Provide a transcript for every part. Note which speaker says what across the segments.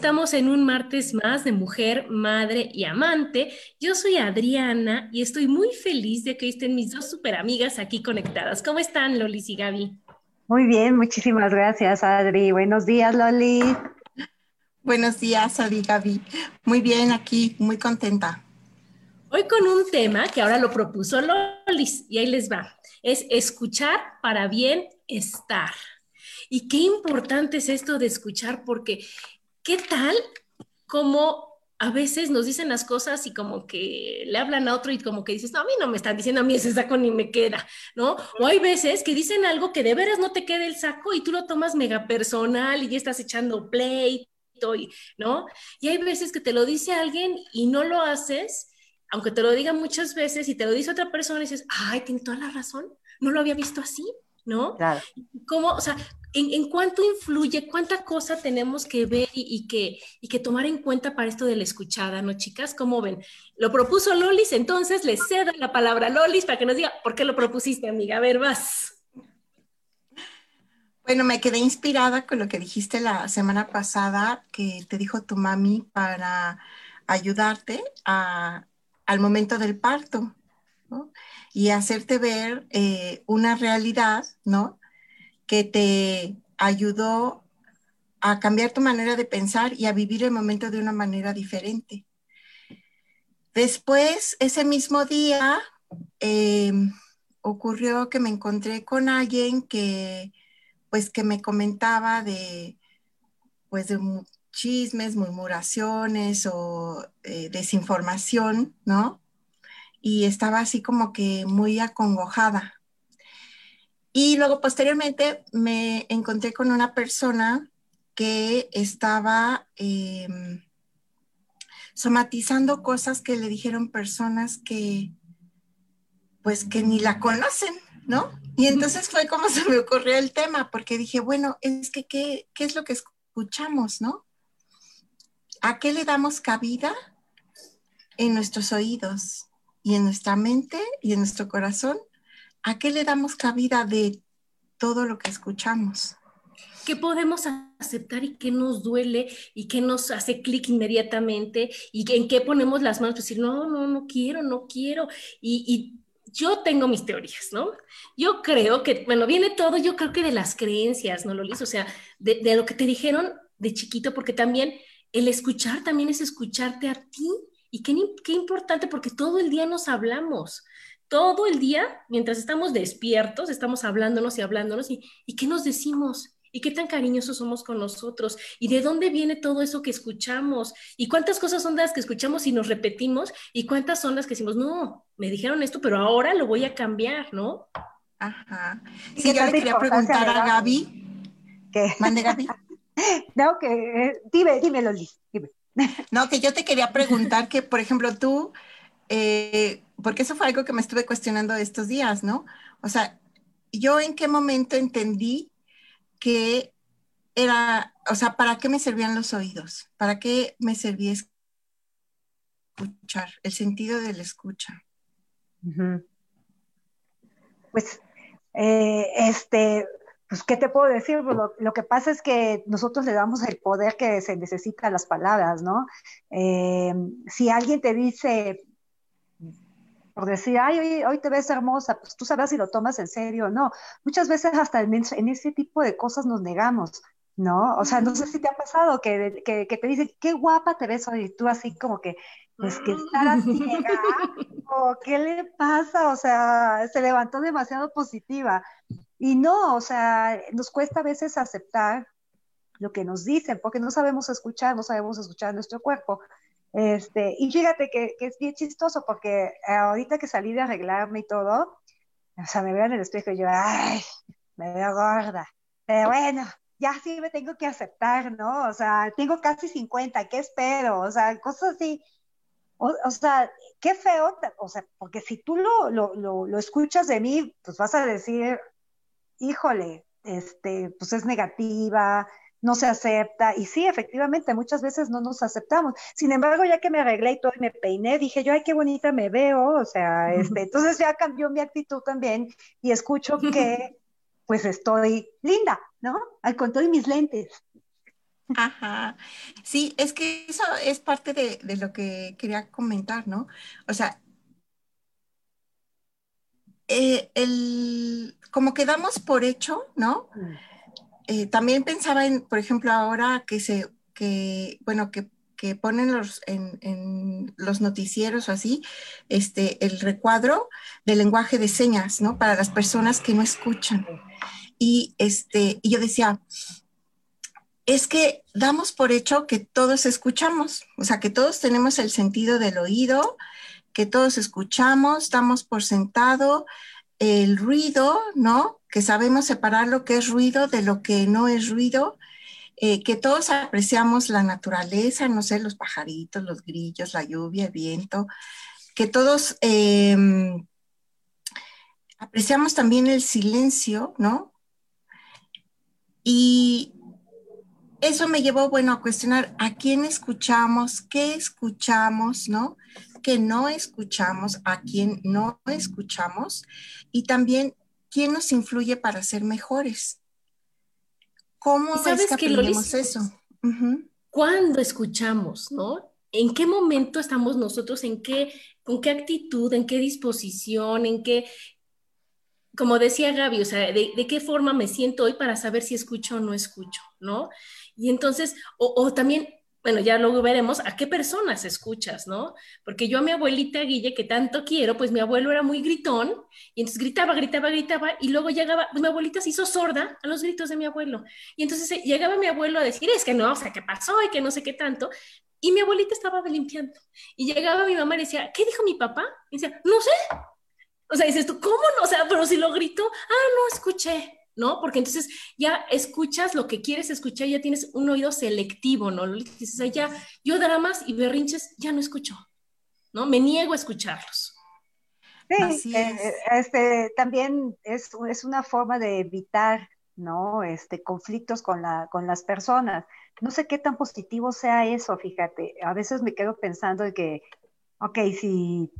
Speaker 1: Estamos en un martes más de mujer, madre y amante. Yo soy Adriana y estoy muy feliz de que estén mis dos super amigas aquí conectadas. ¿Cómo están, Lolis y Gaby?
Speaker 2: Muy bien, muchísimas gracias, Adri. Buenos días, Loli.
Speaker 3: Buenos días, Adri Gaby. Muy bien, aquí, muy contenta.
Speaker 1: Hoy con un tema que ahora lo propuso Lolis y ahí les va. Es escuchar para bien estar. Y qué importante es esto de escuchar porque ¿qué tal como a veces nos dicen las cosas y como que le hablan a otro y como que dices, no, a mí no me están diciendo a mí ese saco ni me queda, ¿no? O hay veces que dicen algo que de veras no te queda el saco y tú lo tomas mega personal y ya estás echando play, ¿no? Y hay veces que te lo dice alguien y no lo haces, aunque te lo diga muchas veces y te lo dice otra persona y dices, ay, tiene toda la razón, no lo había visto así, ¿no? Claro. ¿Cómo, o sea, en, cuánto influye, cuánta cosa tenemos que ver y, que, y que tomar en cuenta para esto de la escuchada, ¿no, chicas? ¿Cómo ven? Lo propuso Lolis, entonces le cedo la palabra a Lolis para que nos diga por qué lo propusiste, amiga. A ver, vas.
Speaker 3: Bueno, me quedé inspirada con lo que dijiste la semana pasada, que te dijo tu mami para ayudarte al momento del parto, ¿no? Y hacerte ver eh, una realidad, ¿no? que te ayudó a cambiar tu manera de pensar y a vivir el momento de una manera diferente. Después, ese mismo día, em, ocurrió que me encontré con alguien que, pues, que me comentaba de, pues, de chismes, murmuraciones o eh, desinformación, ¿no? Y estaba así como que muy acongojada. Y luego posteriormente me encontré con una persona que estaba em, somatizando cosas que le dijeron personas que pues que ni la conocen, ¿no? Y entonces fue como se me ocurrió el tema, porque dije, bueno, es que ¿qué, qué es lo que escuchamos, ¿no? ¿A qué le damos cabida en nuestros oídos y en nuestra mente y en nuestro corazón? ¿a qué le damos cabida de todo lo que escuchamos?
Speaker 1: ¿Qué podemos aceptar y qué nos duele y qué nos hace clic inmediatamente y en qué ponemos las manos decir, no, no, no quiero, no quiero? Y, yo tengo mis teorías, ¿no? Yo creo que, bueno, viene todo, yo creo que de las creencias, ¿no, Lolis? O sea, de, lo que te dijeron de chiquito, porque también el escuchar también es escucharte a ti. Y qué, qué importante, porque todo el día nos hablamos todo el día, mientras estamos despiertos, estamos hablándonos y hablándonos, y, qué nos decimos, y qué tan cariñosos somos con nosotros, y de dónde viene todo eso que escuchamos, y cuántas cosas son las que escuchamos y nos repetimos, y cuántas son las que decimos, no, me dijeron esto, pero ahora lo voy a cambiar, ¿no?
Speaker 3: Ajá. Sí, yo le quería preguntar a Gaby.
Speaker 2: ¿Qué? Mande, Gaby. no, que, eh, dime, dime, Loli, dime.
Speaker 3: No, que yo te quería preguntar que, por ejemplo, tú, eh, porque eso fue algo que me estuve cuestionando estos días, ¿no? O sea, yo en qué momento entendí que era, o sea, ¿para qué me servían los oídos? ¿Para qué me servía escuchar? El sentido de la escucha.
Speaker 2: Pues, eh, este, pues, ¿qué te puedo decir? Pues, lo, que pasa es que nosotros le damos el poder que se necesita a las palabras, ¿no? Eh, si alguien te dice, por decir, ay, hoy, te ves hermosa, pues tú sabrás si lo tomas en serio o no. Muchas veces hasta en, ese tipo de cosas nos negamos, ¿no? O sea, no sé si te ha pasado que, que, te dicen, qué guapa te ves hoy, y tú así como que, pues que ciega, o qué le pasa, o sea, se levantó demasiado positiva. Y no, o sea, nos cuesta a veces aceptar lo que nos dicen, porque no sabemos escuchar, no sabemos escuchar nuestro cuerpo. Este, y fíjate que, es bien chistoso, porque ahorita que salí de arreglarme y todo, o sea, me veo en el espejo y yo, ay, me veo gorda. Pero bueno, ya sí me tengo que aceptar, ¿no? O sea, tengo casi 50, ¿qué espero? O sea, cosas así. O, sea, qué feo, o sea, porque si tú lo, lo, lo, lo, escuchas de mí, pues vas a decir, híjole, este, pues es negativa, no se acepta. Y sí, efectivamente, muchas veces no nos aceptamos. Sin embargo, ya que me arreglé y todo y me peiné, dije yo, ay, qué bonita me veo. O sea, este, entonces ya cambió mi actitud también y escucho que pues estoy linda, ¿no? Al contrario, mis lentes.
Speaker 3: Ajá. Sí, es que eso es parte de, de lo que quería comentar, ¿no? O sea, eh, el, como que damos por hecho, ¿no? Mm. Eh, también pensaba en, por ejemplo, ahora que se, que, bueno, que, que ponen los, en, en, los noticieros o así, este, el recuadro del lenguaje de señas, ¿no? Para las personas que no escuchan. Y, este, y yo decía, es que damos por hecho que todos escuchamos, o sea, que todos tenemos el sentido del oído, que todos escuchamos, damos por sentado el ruido, ¿no? Que sabemos separar lo que es ruido de lo que no es ruido, eh, que todos apreciamos la naturaleza, no sé, los pajaritos, los grillos, la lluvia, el viento, que todos em, apreciamos también el silencio, ¿no? Y eso me llevó, bueno, a cuestionar a quién escuchamos, qué escuchamos, ¿no? Que no escuchamos, a quién no escuchamos y también quién nos influye para ser mejores. ¿Cómo sabes que, aprendemos eso?
Speaker 1: ¿Cuándo escuchamos, no? ¿En qué momento estamos nosotros? ¿En qué, con qué actitud, en qué disposición, en qué, como decía Gaby, o sea, de, qué forma me siento hoy para saber si escucho o no escucho, ¿no? Y entonces, o, o también bueno, ya luego veremos a qué personas escuchas, ¿no? Porque yo a mi abuelita Guille, que tanto quiero, pues mi abuelo era muy gritón, y entonces gritaba, gritaba, gritaba, y luego llegaba, pues mi abuelita se hizo sorda a los gritos de mi abuelo. Y entonces eh, llegaba mi abuelo a decir, es que no, o sea, ¿qué pasó? Y que no sé qué tanto. Y mi abuelita estaba limpiando. Y llegaba mi mamá y decía, ¿qué dijo mi papá? Y decía, no sé. O sea, dices tú, ¿cómo no? O sea, pero si lo gritó, ah, no escuché. ¿No? Porque entonces ya escuchas lo que quieres escuchar, ya tienes un oído selectivo, ¿no? Dices, ya, yo dramas y berrinches ya no escucho, ¿no? Me niego a escucharlos.
Speaker 2: Sí, eh, este, también es, es, una forma de evitar, ¿no? Este, conflictos con, la, con las personas. No sé qué tan positivo sea eso, fíjate. A veces me quedo pensando de que, ok, si,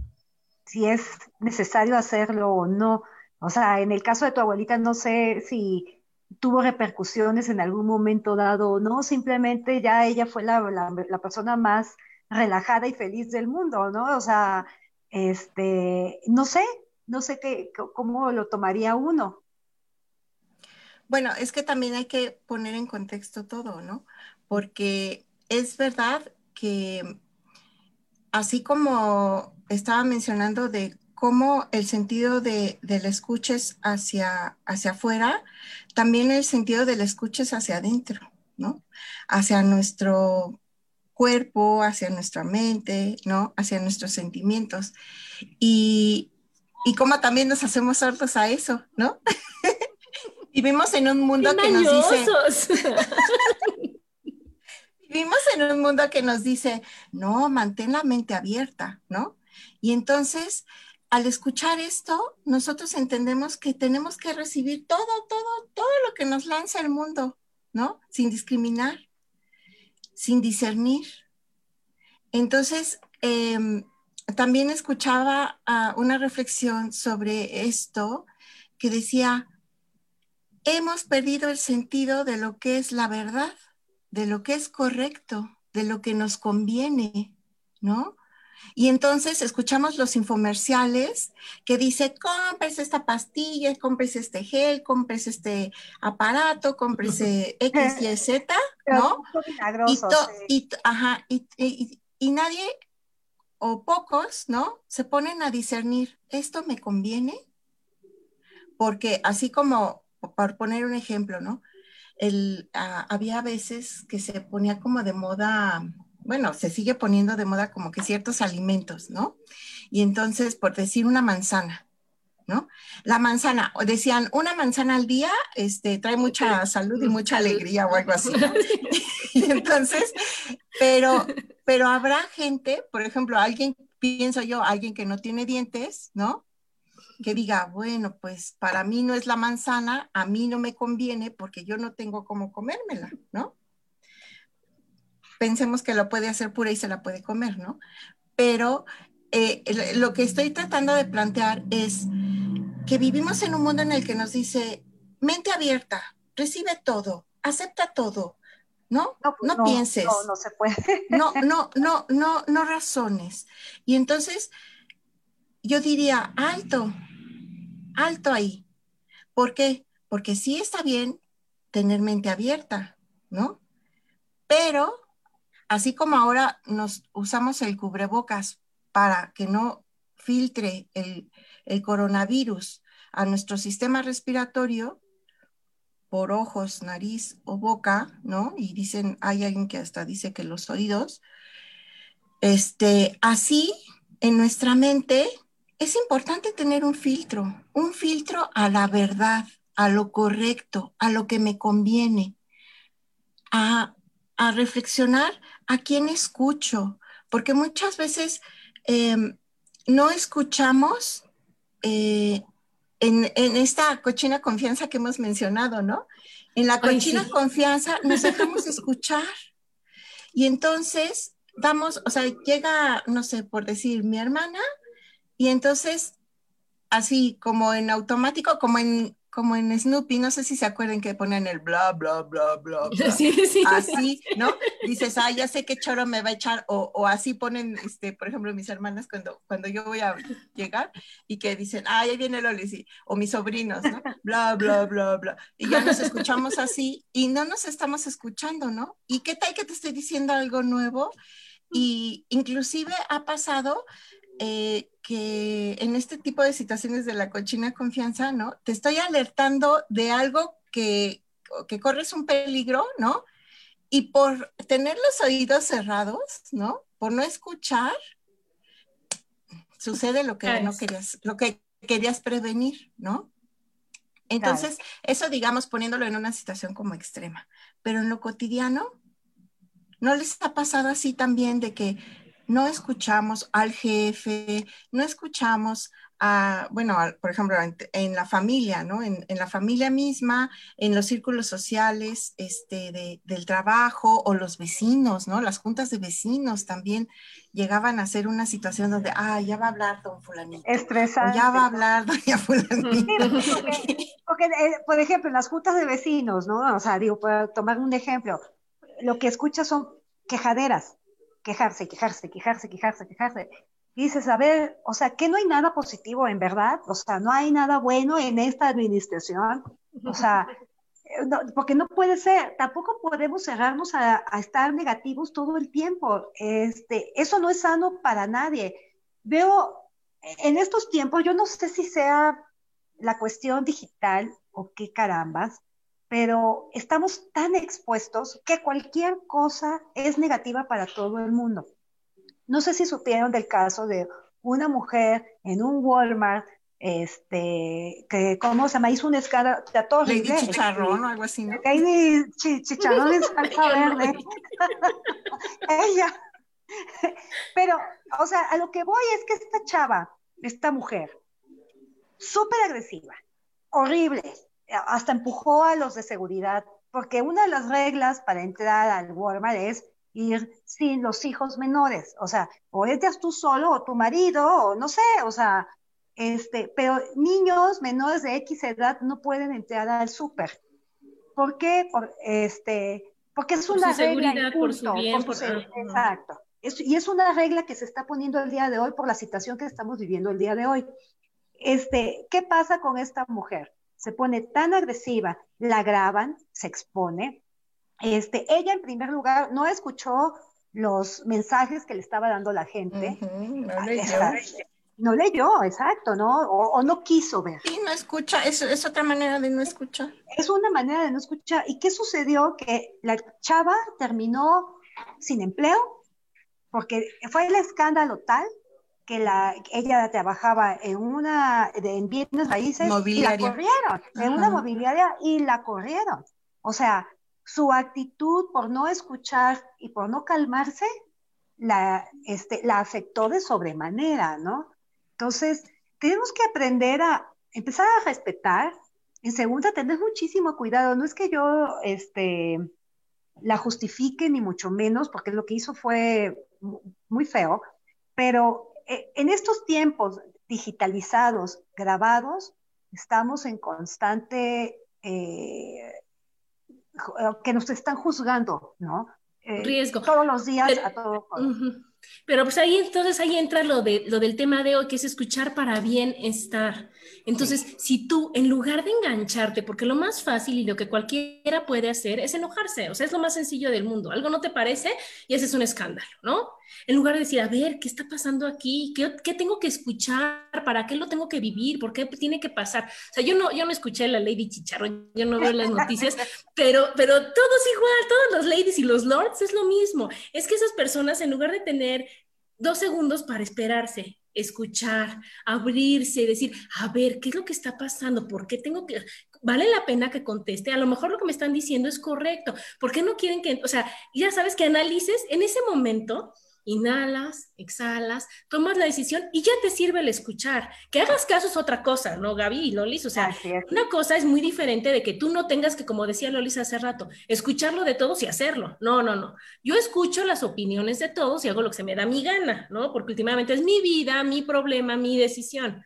Speaker 2: si es necesario hacerlo o no, o sea, en el caso de tu abuelita, no sé si tuvo repercusiones en algún momento dado o no, simplemente ya ella fue la, persona más relajada y feliz del mundo, ¿no? O sea, este, no sé, no sé qué, cómo lo tomaría uno.
Speaker 3: Bueno, es que también hay que poner en contexto todo, ¿no? Porque es verdad que así como estaba mencionando de como el sentido de, del escuches hacia, hacia afuera, también el sentido del escuches hacia adentro, ¿no? Hacia nuestro cuerpo, hacia nuestra mente, ¿no? Hacia nuestros sentimientos. Y, y cómo también nos hacemos sordos a eso, ¿no? Vivimos en un mundo que nos dice... Vivimos en un mundo que nos dice, no, mantén la mente abierta, ¿no? Y entonces al escuchar esto, nosotros entendemos que tenemos que recibir todo, todo, todo lo que nos lanza el mundo, ¿no? Sin discriminar, sin discernir. Entonces, em, también escuchaba una reflexión sobre esto que decía, hemos perdido el sentido de lo que es la verdad, de lo que es correcto, de lo que nos conviene, ¿no? Y entonces escuchamos los infomerciales que dice, compres esta pastilla, compres este gel, compres este aparato, compres X, Y, Z, ¿no? Y, ajá, y nadie o pocos, ¿no? Se ponen a discernir, ¿esto me conviene? Porque así como, por poner un ejemplo, ¿no? El, ah, había veces que se ponía como de moda, bueno, se sigue poniendo de moda como que ciertos alimentos, ¿no? Y entonces, por decir una manzana, ¿no? La manzana, decían, una manzana al día este, trae mucha salud y mucha alegría o algo así. y entonces, pero, pero habrá gente, por ejemplo, alguien, pienso yo, alguien que no tiene dientes, ¿no? Que diga, bueno, pues para mí no es la manzana, a mí no me conviene porque yo no tengo cómo comérmela, ¿no? Pensemos que lo puede hacer pura y se la puede comer, ¿no? Pero eh, lo que estoy tratando de plantear es que vivimos en un mundo en el que nos dice, mente abierta, recibe todo, acepta todo, ¿no? No, pues pienses.
Speaker 2: No, no se puede.
Speaker 3: No, no, no, no, no razones. Y entonces yo diría, alto, alto ahí. ¿Por qué? Porque sí está bien tener mente abierta, ¿no? Pero así como ahora nos usamos el cubrebocas para que no filtre el, coronavirus a nuestro sistema respiratorio, por ojos, nariz o boca, ¿no? Y dicen, hay alguien que hasta dice que los oídos. Este, así, en nuestra mente, es importante tener un filtro, un filtro a la verdad, a lo correcto, a lo que me conviene, a, reflexionar a quién escucho, porque muchas veces em, no escuchamos eh, en, esta cochina confianza que hemos mencionado, ¿no? En la cochina confianza nos dejamos escuchar. Y entonces vamos, o sea, llega, no sé, por decir, mi hermana, y entonces, así como en automático, como en como en Snoopy, no sé si se acuerdan que ponen el bla, bla, bla, bla, bla. Sí, sí. Así, ¿no? Dices, ah, ya sé qué choro me va a echar, o, o, así ponen, este, por ejemplo, mis hermanas cuando, cuando yo voy a llegar y que dicen, ah, ahí viene Loli, sí, o mis sobrinos, ¿no? Bla, bla, bla, bla. Y ya nos escuchamos así y no nos estamos escuchando, ¿no? ¿Y qué tal que te estoy diciendo algo nuevo? Y inclusive ha pasado eh, que en este tipo de situaciones de la cochina confianza, ¿no? Te estoy alertando de algo que, que corres un peligro, ¿no? Y por tener los oídos cerrados, ¿no? Por no escuchar, sucede lo que no querías, lo que querías prevenir, ¿no? Entonces, eso digamos poniéndolo en una situación como extrema, pero en lo cotidiano, ¿no les ha pasado así también de que no escuchamos al jefe, no escuchamos a, bueno, por ejemplo, en, la familia, ¿no? En, la familia misma, en los círculos sociales este, del trabajo o los vecinos, ¿no? Las juntas de vecinos también llegaban a ser una situación donde, ah, ya va a hablar don fulanito.
Speaker 2: Estresante.
Speaker 3: ya va a hablar doña fulanito.
Speaker 2: porque, eh, por ejemplo, en las juntas de vecinos, ¿no? O sea, digo, para tomar un ejemplo, lo que escuchas son quejaderas quejarse, quejarse, quejarse, quejarse, quejarse. Dices, a ver, o sea, que no hay nada positivo en verdad, o sea, no hay nada bueno en esta administración, o sea, porque no puede ser, tampoco podemos cerrarnos a, estar negativos todo el tiempo, este, eso no es sano para nadie. Veo en estos tiempos, yo no sé si sea la cuestión digital o qué carambas, pero estamos tan expuestos que cualquier cosa es negativa para todo el mundo. No sé si supieron del caso de una mujer en un Walmart, este, que, ¿cómo se llama? Hizo un escala de todo
Speaker 3: Lady Chicharrón o algo así, ¿no?
Speaker 2: Lady Chicharrón en salsa verde. Ella. Pero, o sea, a lo que voy es que esta chava, esta mujer, súper agresiva, horrible, hasta empujó a los de seguridad, porque una de las reglas para entrar al Walmart es ir sin los hijos menores, o sea, o entras tú solo o tu marido, o no sé, o sea, Este, pero niños menores de X edad no pueden entrar al súper. ¿Por qué? Por, este, porque es una regla.
Speaker 1: por su bien,
Speaker 2: exacto. y es una regla que se está poniendo el día de hoy por la situación que estamos viviendo el día de hoy. Este, ¿Qué pasa con esta mujer? Se pone tan agresiva, la graban, se expone. Este, ella en primer lugar no escuchó los mensajes que le estaba dando la gente.
Speaker 3: no leyó.
Speaker 2: No leyó, exacto, ¿no? O, no quiso ver.
Speaker 3: Sí, no escucha, es, es otra manera de no escuchar.
Speaker 2: Es una manera de no escuchar. ¿Y qué sucedió? Que la chava terminó sin empleo, porque fue el escándalo tal que la, ella trabajaba en una, en bienes raíces y la corrieron, en una mobiliaria y la corrieron. O sea, su actitud por no escuchar y por no calmarse la, este, la afectó de sobremanera, ¿no? Entonces, tenemos que aprender a empezar a respetar. En segunda, tener muchísimo cuidado. No es que yo este, la justifique, ni mucho menos, porque lo que hizo fue muy feo, pero en estos tiempos digitalizados, grabados, estamos en constante eh, que nos están juzgando, ¿no?
Speaker 1: Eh, Riesgo.
Speaker 2: Todos los días, a todo.
Speaker 1: Pero pues ahí entonces ahí entra lo, de, lo del tema de hoy, que es escuchar para bien estar. Entonces, si tú, en lugar de engancharte, porque lo más fácil y lo que cualquiera puede hacer es enojarse, o sea, es lo más sencillo del mundo. Algo no te parece y ese es un escándalo, ¿no? En lugar de decir, a ver, ¿qué está pasando aquí? ¿Qué, qué tengo que escuchar? ¿Para qué lo tengo que vivir? ¿Por qué tiene que pasar? O sea, yo no, yo no escuché la Lady Chicharro, yo no veo las noticias, pero, pero todos igual, todos los ladies y los lords es lo mismo. Es que esas personas, en lugar de tener dos segundos para esperarse, escuchar, abrirse, decir, a ver, ¿qué es lo que está pasando? ¿Por qué tengo que... Vale la pena que conteste, a lo mejor lo que me están diciendo es correcto, ¿por qué no quieren que, o sea, ya sabes que analices en ese momento, inhalas, exhalas, tomas la decisión y ya te sirve el escuchar. Que hagas caso es otra cosa, ¿no, Gaby y Lolis? O sea, una cosa es muy diferente de que tú no tengas que, como decía Lolis hace rato, escucharlo de todos y hacerlo. No, no, no. Yo escucho las opiniones de todos y hago lo que se me da mi gana, ¿no? Porque últimamente es mi vida, mi problema, mi decisión.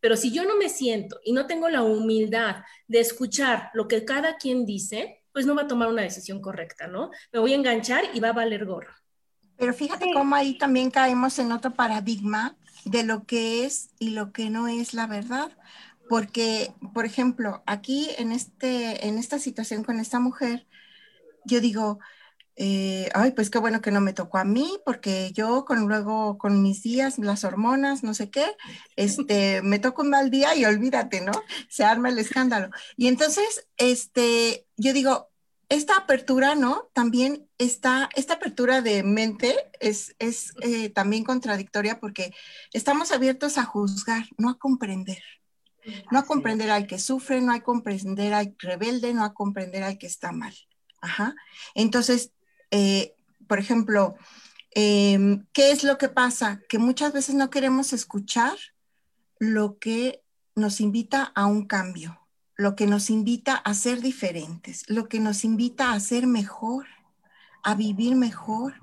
Speaker 1: Pero si yo no me siento y no tengo la humildad de escuchar lo que cada quien dice, pues no va a tomar una decisión correcta, ¿no? Me voy a enganchar y va a valer gorro.
Speaker 3: Pero fíjate cómo ahí también caemos en otro paradigma de lo que es y lo que no es la verdad. Porque, por ejemplo, aquí en, este, en esta situación con esta mujer, yo digo, eh, ay, pues qué bueno que no me tocó a mí, porque yo con luego con mis días, las hormonas, no sé qué, este, me toco un mal día y olvídate, ¿no? Se arma el escándalo. Y entonces, este, yo digo, esta apertura, ¿no? También está, esta apertura de mente es, es eh, también contradictoria porque estamos abiertos a juzgar, no a comprender. No a comprender al que sufre, no a comprender al rebelde, no a comprender al que está mal. Ajá. Entonces, eh, por ejemplo, em, ¿qué es lo que pasa? Que muchas veces no queremos escuchar lo que nos invita a un cambio, lo que nos invita a ser diferentes, lo que nos invita a ser mejor, a vivir mejor.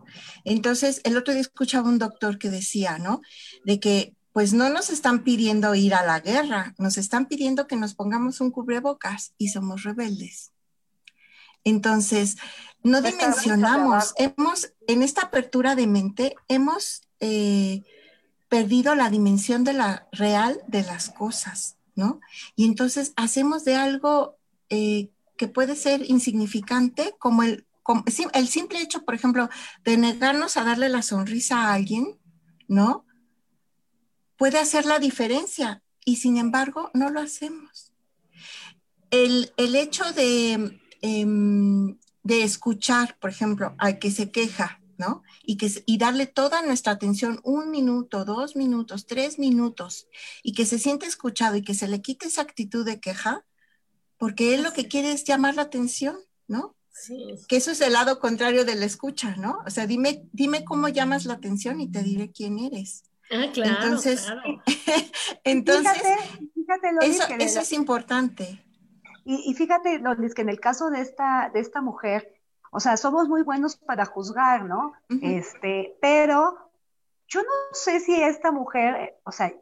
Speaker 3: Entonces, el otro día escuchaba un doctor que decía, ¿no? De que pues no nos están pidiendo ir a la guerra, nos están pidiendo que nos pongamos un cubrebocas y somos rebeldes. Entonces, no dimensionamos, hemos, en esta apertura de mente, hemos eh, perdido la dimensión de la real de las cosas. ¿No? Y entonces hacemos de algo eh, que puede ser insignificante, como el, el simple hecho, por ejemplo, de negarnos a darle la sonrisa a alguien, ¿no? Puede hacer la diferencia y sin embargo no lo hacemos. El, hecho de, em, de escuchar, por ejemplo, al que se queja, ¿no? Y, que, y darle toda nuestra atención, un minuto, dos minutos, tres minutos, y que se siente escuchado y que se le quite esa actitud de queja, porque él lo que quiere es llamar la atención, ¿no? Sí. Que eso es el lado contrario de la escucha, ¿no? O sea, dime, dime cómo llamas la atención y te diré quién eres.
Speaker 1: Ah, claro.
Speaker 3: Entonces, entonces fíjate, eso, es importante.
Speaker 2: Y, y fíjate, Lolis, que en el caso de esta, de esta mujer, o sea, somos muy buenos para juzgar, ¿no? Este, pero yo no sé si esta mujer, o sea,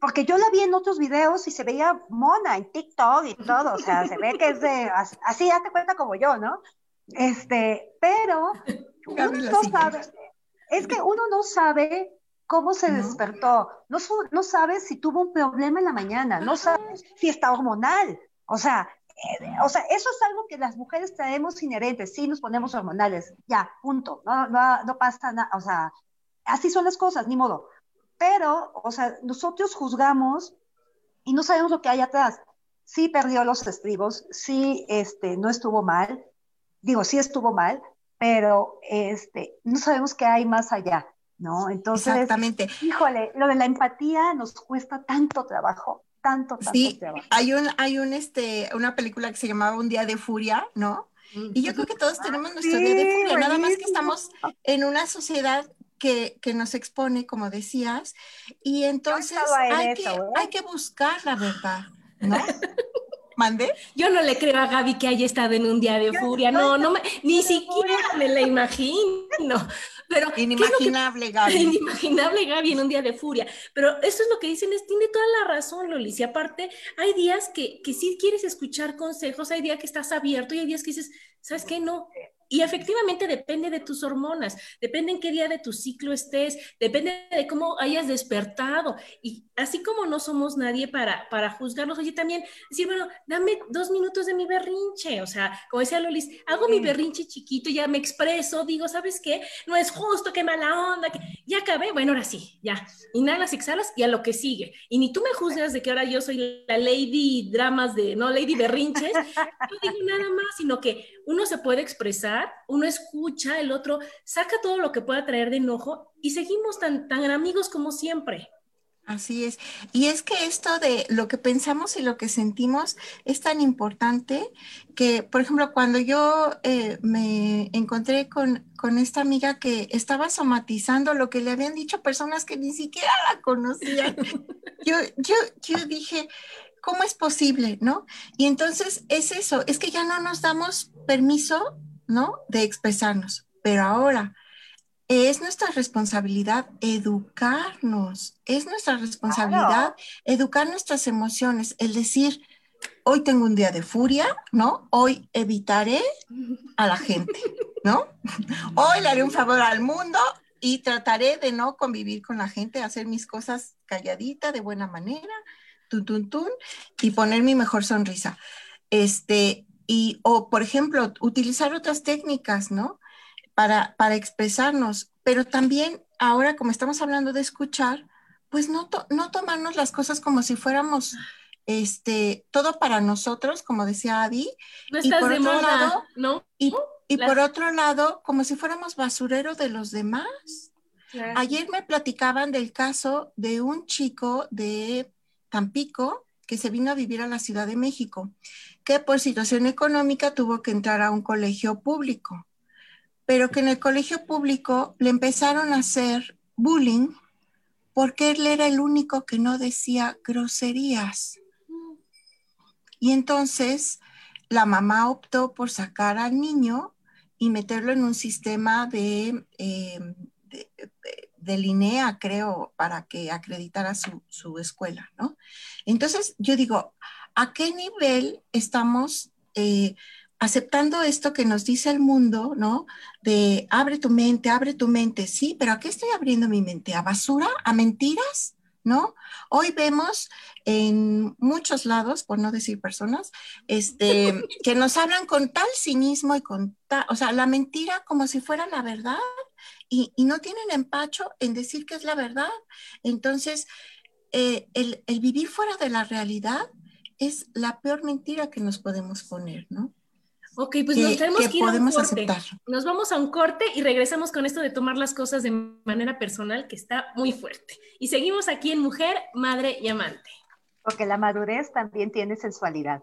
Speaker 2: porque yo la vi en otros videos y se veía mona en TikTok y todo, o sea, se ve que es de, así, date cuenta como yo, ¿no? Este, pero uno no sabe, es que uno no sabe cómo se despertó, no, no sabe si tuvo un problema en la mañana, no sabe si está hormonal, o sea, o sea, eso es algo que las mujeres traemos inherentes, sí nos ponemos hormonales, ya, punto, no, no, no pasa nada, o sea, así son las cosas, ni modo. Pero, o sea, nosotros juzgamos y no sabemos lo que hay atrás. Sí perdió los estribos, sí este, no estuvo mal, digo, sí estuvo mal, pero este, no sabemos qué hay más allá, ¿no? Entonces,
Speaker 3: Exactamente.
Speaker 2: híjole, lo de la empatía nos cuesta tanto trabajo, tanto, tanto
Speaker 3: sí, Hay un, hay un, este, una película que se llamaba Un día de furia, ¿no? Y yo creo que todos tenemos nuestro día de furia, nada más que estamos en una sociedad que, que, nos expone, como decías, y entonces hay, que, ¿eh? hay que buscar la verdad, ¿no? ¿Mande?
Speaker 1: Yo no le creo a Gaby que haya estado en un día de furia, no, no, me, ni siquiera me la imagino. Pero,
Speaker 3: inimaginable, Gaby.
Speaker 1: Inimaginable, Gaby, en un día de furia. Pero eso es lo que dicen, es, tiene toda la razón, Lolis. Y aparte, hay días que, que sí quieres escuchar consejos, hay días que estás abierto y hay días que dices, ¿sabes qué? No, y efectivamente depende de tus hormonas, depende en qué día de tu ciclo estés, depende de cómo hayas despertado. Y así como no somos nadie para, para juzgarnos, oye, también decir, bueno, dame dos minutos de mi berrinche. O sea, como decía Lolis, hago mi berrinche chiquito, ya me expreso, digo, ¿sabes qué? No es justo, qué mala onda, que ya acabé, bueno, ahora sí, ya. Inhalas, exhalas y a lo que sigue. Y ni tú me juzgas de que ahora yo soy la lady dramas de, no, lady berrinches, no digo nada más, sino que uno se puede expresar, uno escucha, el otro saca todo lo que pueda traer de enojo y seguimos tan, tan amigos como siempre.
Speaker 3: Así es. Y es que esto de lo que pensamos y lo que sentimos es tan importante que, por ejemplo, cuando yo eh, me encontré con, con, esta amiga que estaba somatizando lo que le habían dicho personas que ni siquiera la conocían, yo, yo, yo dije, ¿cómo es posible, no? Y entonces es eso, es que ya no nos damos permiso, ¿no? De expresarnos, pero ahora es nuestra responsabilidad educarnos, es nuestra responsabilidad educar nuestras emociones, el decir, hoy tengo un día de furia, ¿no? Hoy evitaré a la gente, ¿no? Hoy le haré un favor al mundo y trataré de no convivir con la gente, hacer mis cosas calladita, de buena manera, tun, tun, tun, y poner mi mejor sonrisa. Este, y, o por ejemplo, utilizar otras técnicas, ¿no? Para, para expresarnos, pero también ahora como estamos hablando de escuchar, pues no, no tomarnos las cosas como si fuéramos este, todo para nosotros, como decía Adi.
Speaker 1: No estás y por de otro lado, ¿no?
Speaker 3: Y, y por otro lado, como si fuéramos basurero de los demás. Ayer me platicaban del caso de un chico de Tampico, que se vino a vivir a la Ciudad de México, que por situación económica tuvo que entrar a un colegio público, pero que en el colegio público le empezaron a hacer bullying porque él era el único que no decía groserías. Y entonces la mamá optó por sacar al niño y meterlo en un sistema de, eh, Linea, creo, para que acreditara su, escuela, ¿no? Entonces, yo digo, ¿a qué nivel estamos eh, aceptando esto que nos dice el mundo, ¿no? De abre tu mente, abre tu mente, sí, pero ¿a qué estoy abriendo mi mente? ¿A basura? ¿A mentiras? ¿No? Hoy vemos en muchos lados, por no decir personas, este, que nos hablan con tal cinismo y con tal, o sea, la mentira como si fuera la verdad, y, no tienen empacho en decir que es la verdad. Entonces, eh, el, vivir fuera de la realidad es la peor mentira que nos podemos poner, ¿no?
Speaker 1: Ok, pues nos tenemos que, ir a un corte. Nos vamos a un corte y regresamos con esto de tomar las cosas de manera personal, que está muy fuerte. Y seguimos aquí en Mujer, Madre y Amante.
Speaker 2: Porque la madurez también tiene sensualidad.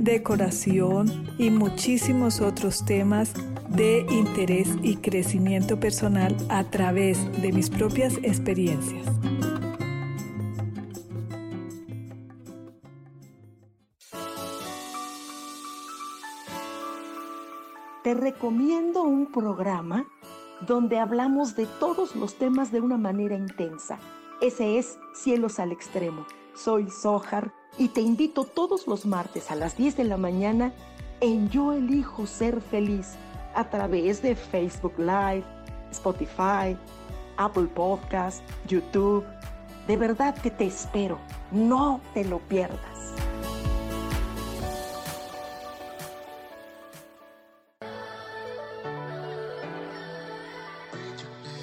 Speaker 4: decoración y muchísimos otros temas de interés y crecimiento personal a través de mis propias experiencias.
Speaker 5: te recomiendo un programa donde hablamos de todos los temas de una manera intensa. Ese es Cielos al Extremo. Soy Sohar y te invito todos los martes a las 10 de la mañana en Yo Elijo Ser Feliz a través de Facebook Live, Spotify, Apple Podcast, YouTube. De verdad que te espero. No te lo pierdas.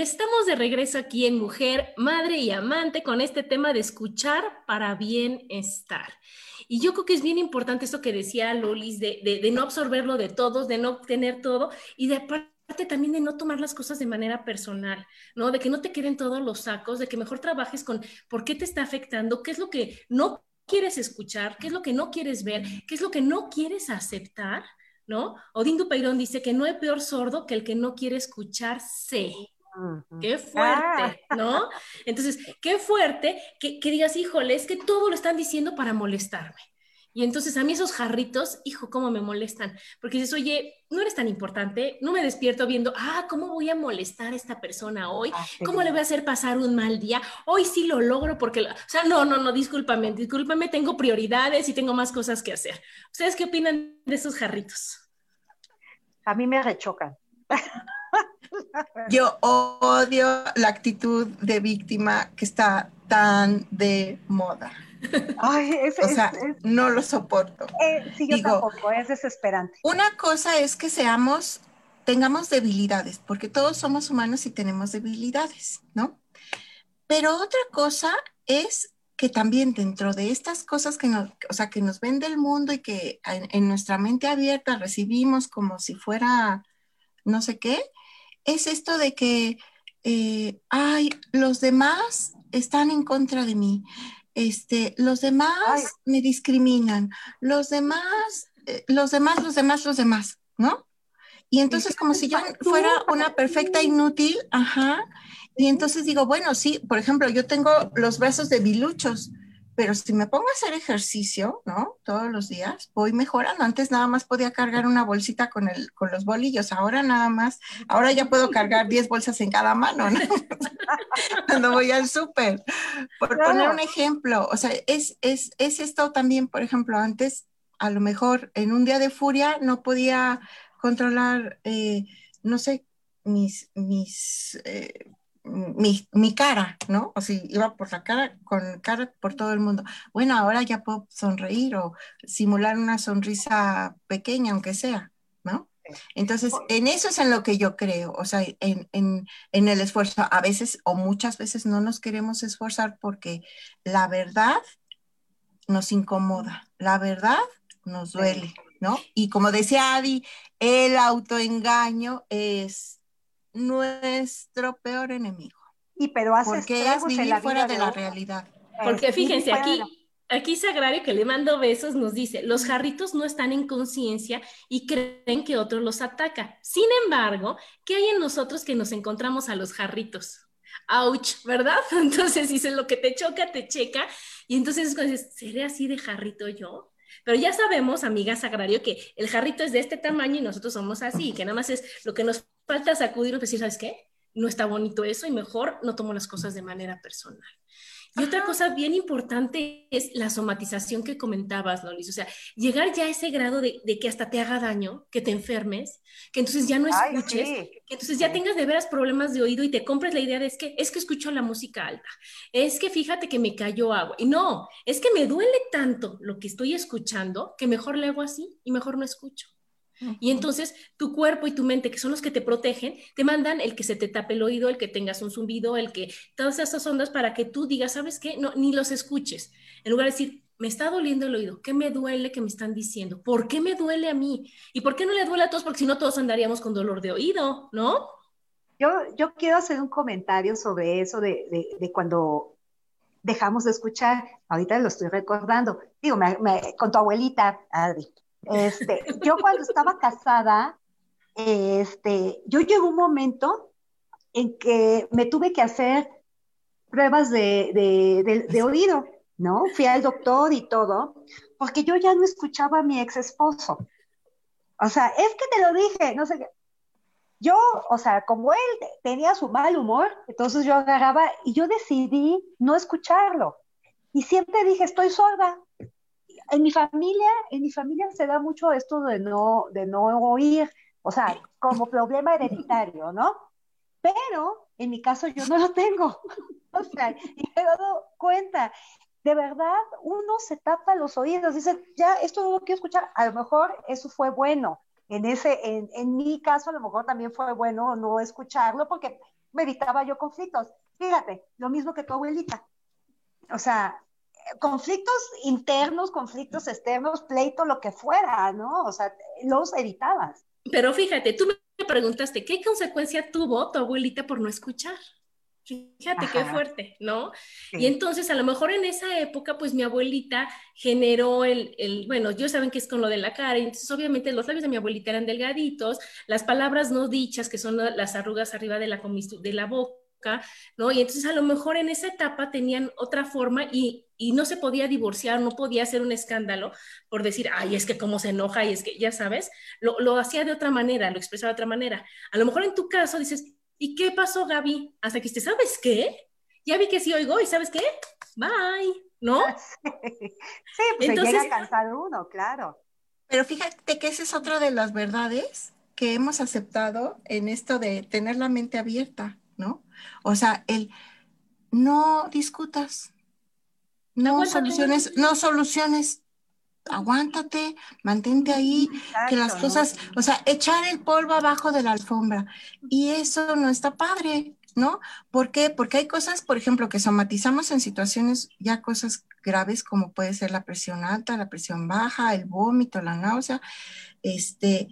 Speaker 1: Estamos de regreso aquí en Mujer, Madre y Amante con este tema de escuchar para bienestar. Y yo creo que es bien importante esto que decía Lolis, de, de, no absorberlo de todos, de no tener todo y de parte también de no tomar las cosas de manera personal, ¿no? De que no te queden todos los sacos, de que mejor trabajes con por qué te está afectando, qué es lo que no quieres escuchar, qué es lo que no quieres ver, qué es lo que no quieres aceptar, ¿no? Odín Dupeirón dice que no hay peor sordo que el que no quiere escucharse. Qué fuerte, ah. ¿no? Entonces, qué fuerte que, que, digas, híjole, es que todo lo están diciendo para molestarme. Y entonces a mí esos jarritos, hijo, cómo me molestan, porque dices, oye, no eres tan importante, no me despierto viendo, ah, ¿cómo voy a molestar a esta persona hoy? Ah, ¿Cómo le voy a hacer pasar un mal día? Hoy sí lo logro porque, o sea, no, no, no, discúlpame, discúlpame, tengo prioridades y tengo más cosas que hacer. ¿Ustedes qué opinan de esos jarritos?
Speaker 2: A mí me rechocan.
Speaker 3: Yo odio la actitud de víctima que está tan de moda.
Speaker 2: Ay,
Speaker 3: o sea, no lo soporto.
Speaker 2: Eh, sí, yo tampoco, es desesperante.
Speaker 3: Una cosa es que seamos, tengamos debilidades, porque todos somos humanos y tenemos debilidades, ¿no? Pero otra cosa es que también dentro de estas cosas que nos, o sea, que nos vende el mundo y que en nuestra mente abierta recibimos como si fuera no sé qué, es esto de que, eh, ay, los demás están en contra de mí, este, los demás me discriminan, los demás, eh, los demás, los demás, los demás, ¿no? Y entonces como si yo fuera una perfecta inútil, ajá, y entonces digo, bueno, sí, por ejemplo, yo tengo los brazos de biluchos, pero si me pongo a hacer ejercicio, ¿no? Todos los días, voy mejorando. Antes nada más podía cargar una bolsita con, el, con los bolillos, ahora nada más, ahora ya puedo cargar 10 bolsas en cada mano, ¿no? Cuando voy al súper. Por poner un ejemplo, o sea, es, es, es esto también, por ejemplo, antes, a lo mejor en un día de furia no podía controlar, eh, no sé, mis, mis eh, mi, mi, cara, ¿no? O si iba por la cara, con cara por todo el mundo. Bueno, ahora ya puedo sonreír o simular una sonrisa pequeña, aunque sea, ¿no? Entonces, en eso es en lo que yo creo, o sea, en, en, en el esfuerzo. A veces o muchas veces no nos queremos esforzar porque la verdad nos incomoda, la verdad nos duele, ¿no? Y como decía Adi, el autoengaño es nuestro peor enemigo.
Speaker 2: Y pero hace
Speaker 3: Porque es vivir fuera de, la realidad.
Speaker 1: Porque fíjense, aquí, aquí Sagrario, que le mando besos, nos dice, los jarritos no están en conciencia y creen que otro los ataca. Sin embargo, ¿qué hay en nosotros que nos encontramos a los jarritos? Ouch, ¿verdad? Entonces dice, lo que te choca, te checa. Y entonces, ¿seré así de jarrito yo? Pero ya sabemos, amiga Sagrario, que el jarrito es de este tamaño y nosotros somos así, que nada más es lo que nos falta sacudirnos y decir, ¿sabes qué? No está bonito eso y mejor no tomo las cosas de manera personal. Y otra cosa bien importante es la somatización que comentabas, Lolis. O sea, llegar ya a ese grado de, que hasta te haga daño, que te enfermes, que entonces ya no escuches, que entonces ya tengas de veras problemas de oído y te compres la idea de es que es que escucho la música alta, es que fíjate que me cayó agua. Y no, es que me duele tanto lo que estoy escuchando que mejor le hago así y mejor no escucho. Y entonces tu cuerpo y tu mente, que son los que te protegen, te mandan el que se te tape el oído, el que tengas un zumbido, el que todas estas ondas para que tú digas, ¿sabes qué? No, ni los escuches. En lugar de decir, me está doliendo el oído, ¿qué me duele que me están diciendo? ¿Por qué me duele a mí? ¿Y por qué no le duele a todos? Porque si no, todos andaríamos con dolor de oído, ¿no?
Speaker 2: Yo, yo quiero hacer un comentario sobre eso de, de, cuando dejamos de escuchar. Ahorita lo estoy recordando. Digo, con tu abuelita, Adri. Este, yo cuando estaba casada, este, yo llegó un momento en que me tuve que hacer pruebas de, de, oído, ¿no? Fui al doctor y todo, porque yo ya no escuchaba a mi ex esposo. O sea, es que te lo dije, no sé qué. Yo, o sea, como él tenía su mal humor, entonces yo agarraba y yo decidí no escucharlo. Y siempre dije, estoy sorda, en mi familia, en mi familia se da mucho esto de no, de no oír, o sea, como problema hereditario, ¿no? Pero en mi caso yo no lo tengo. o sea, y me he dado cuenta. De verdad, uno se tapa los oídos, dice, ya, esto no lo quiero escuchar. A lo mejor eso fue bueno. En, ese, en, en mi caso, a lo mejor también fue bueno no escucharlo porque me evitaba yo conflictos. Fíjate, lo mismo que tu abuelita. O sea, conflictos internos, conflictos externos, pleito, lo que fuera, ¿no? O sea, los evitabas.
Speaker 1: Pero fíjate, tú me preguntaste, ¿qué consecuencia tuvo tu abuelita por no escuchar? Fíjate qué fuerte, ¿no? Y entonces a lo mejor en esa época, pues mi abuelita generó el, el, bueno, yo saben que es con lo de la cara, y entonces obviamente los labios de mi abuelita eran delgaditos, las palabras no dichas, que son las arrugas arriba de la, de la boca, ¿no? Y entonces a lo mejor en esa etapa tenían otra forma y, y, no se podía divorciar, no podía hacer un escándalo por decir, ay, es que cómo se enoja y es que, ya sabes, lo, lo hacía de otra manera, lo expresaba de otra manera. A lo mejor en tu caso dices, ¿y qué pasó, Gaby? Hasta que te, ¿sabes qué? Ya vi que sí oigo y ¿sabes qué? Bye, ¿no?
Speaker 2: Sí, pues Entonces, se llega a cansar uno, claro.
Speaker 3: Pero fíjate que esa es otra de las verdades que hemos aceptado en esto de tener la mente abierta. ¿No? O sea, el no discutas, no soluciones, no soluciones, aguántate, mantente ahí, que las cosas, o sea, echar el polvo abajo de la alfombra. Y eso no está padre, ¿no? ¿Por qué? Porque hay cosas, por ejemplo, que somatizamos en situaciones ya cosas graves como puede ser la presión alta, la presión baja, el vómito, la náusea, este,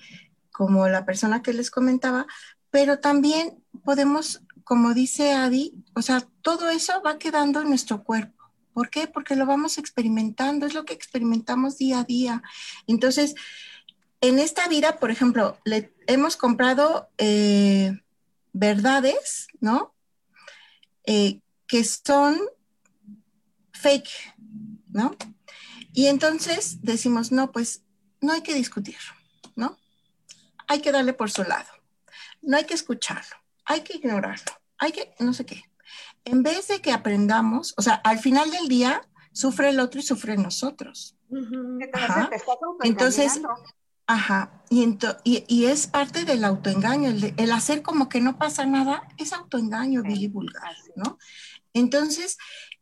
Speaker 3: como la persona que les comentaba, pero también podemos como dice Adi, o sea, todo eso va quedando en nuestro cuerpo. ¿Por qué? Porque lo vamos experimentando, es lo que experimentamos día a día. Entonces, en esta vida, por ejemplo, le hemos comprado eh, verdades, ¿no? Eh, que son fake, ¿no? Y entonces decimos, no, pues no hay que discutir, ¿no? Hay que darle por su lado, no hay que escucharlo hay que ignorarlo, hay que, no sé qué. En vez de que aprendamos, o sea, al final del día, sufre el otro y sufre nosotros. Entonces, ajá, y, y, es parte del autoengaño, el, hacer como que no pasa nada, es autoengaño, Billy vulgar, ¿no? Entonces,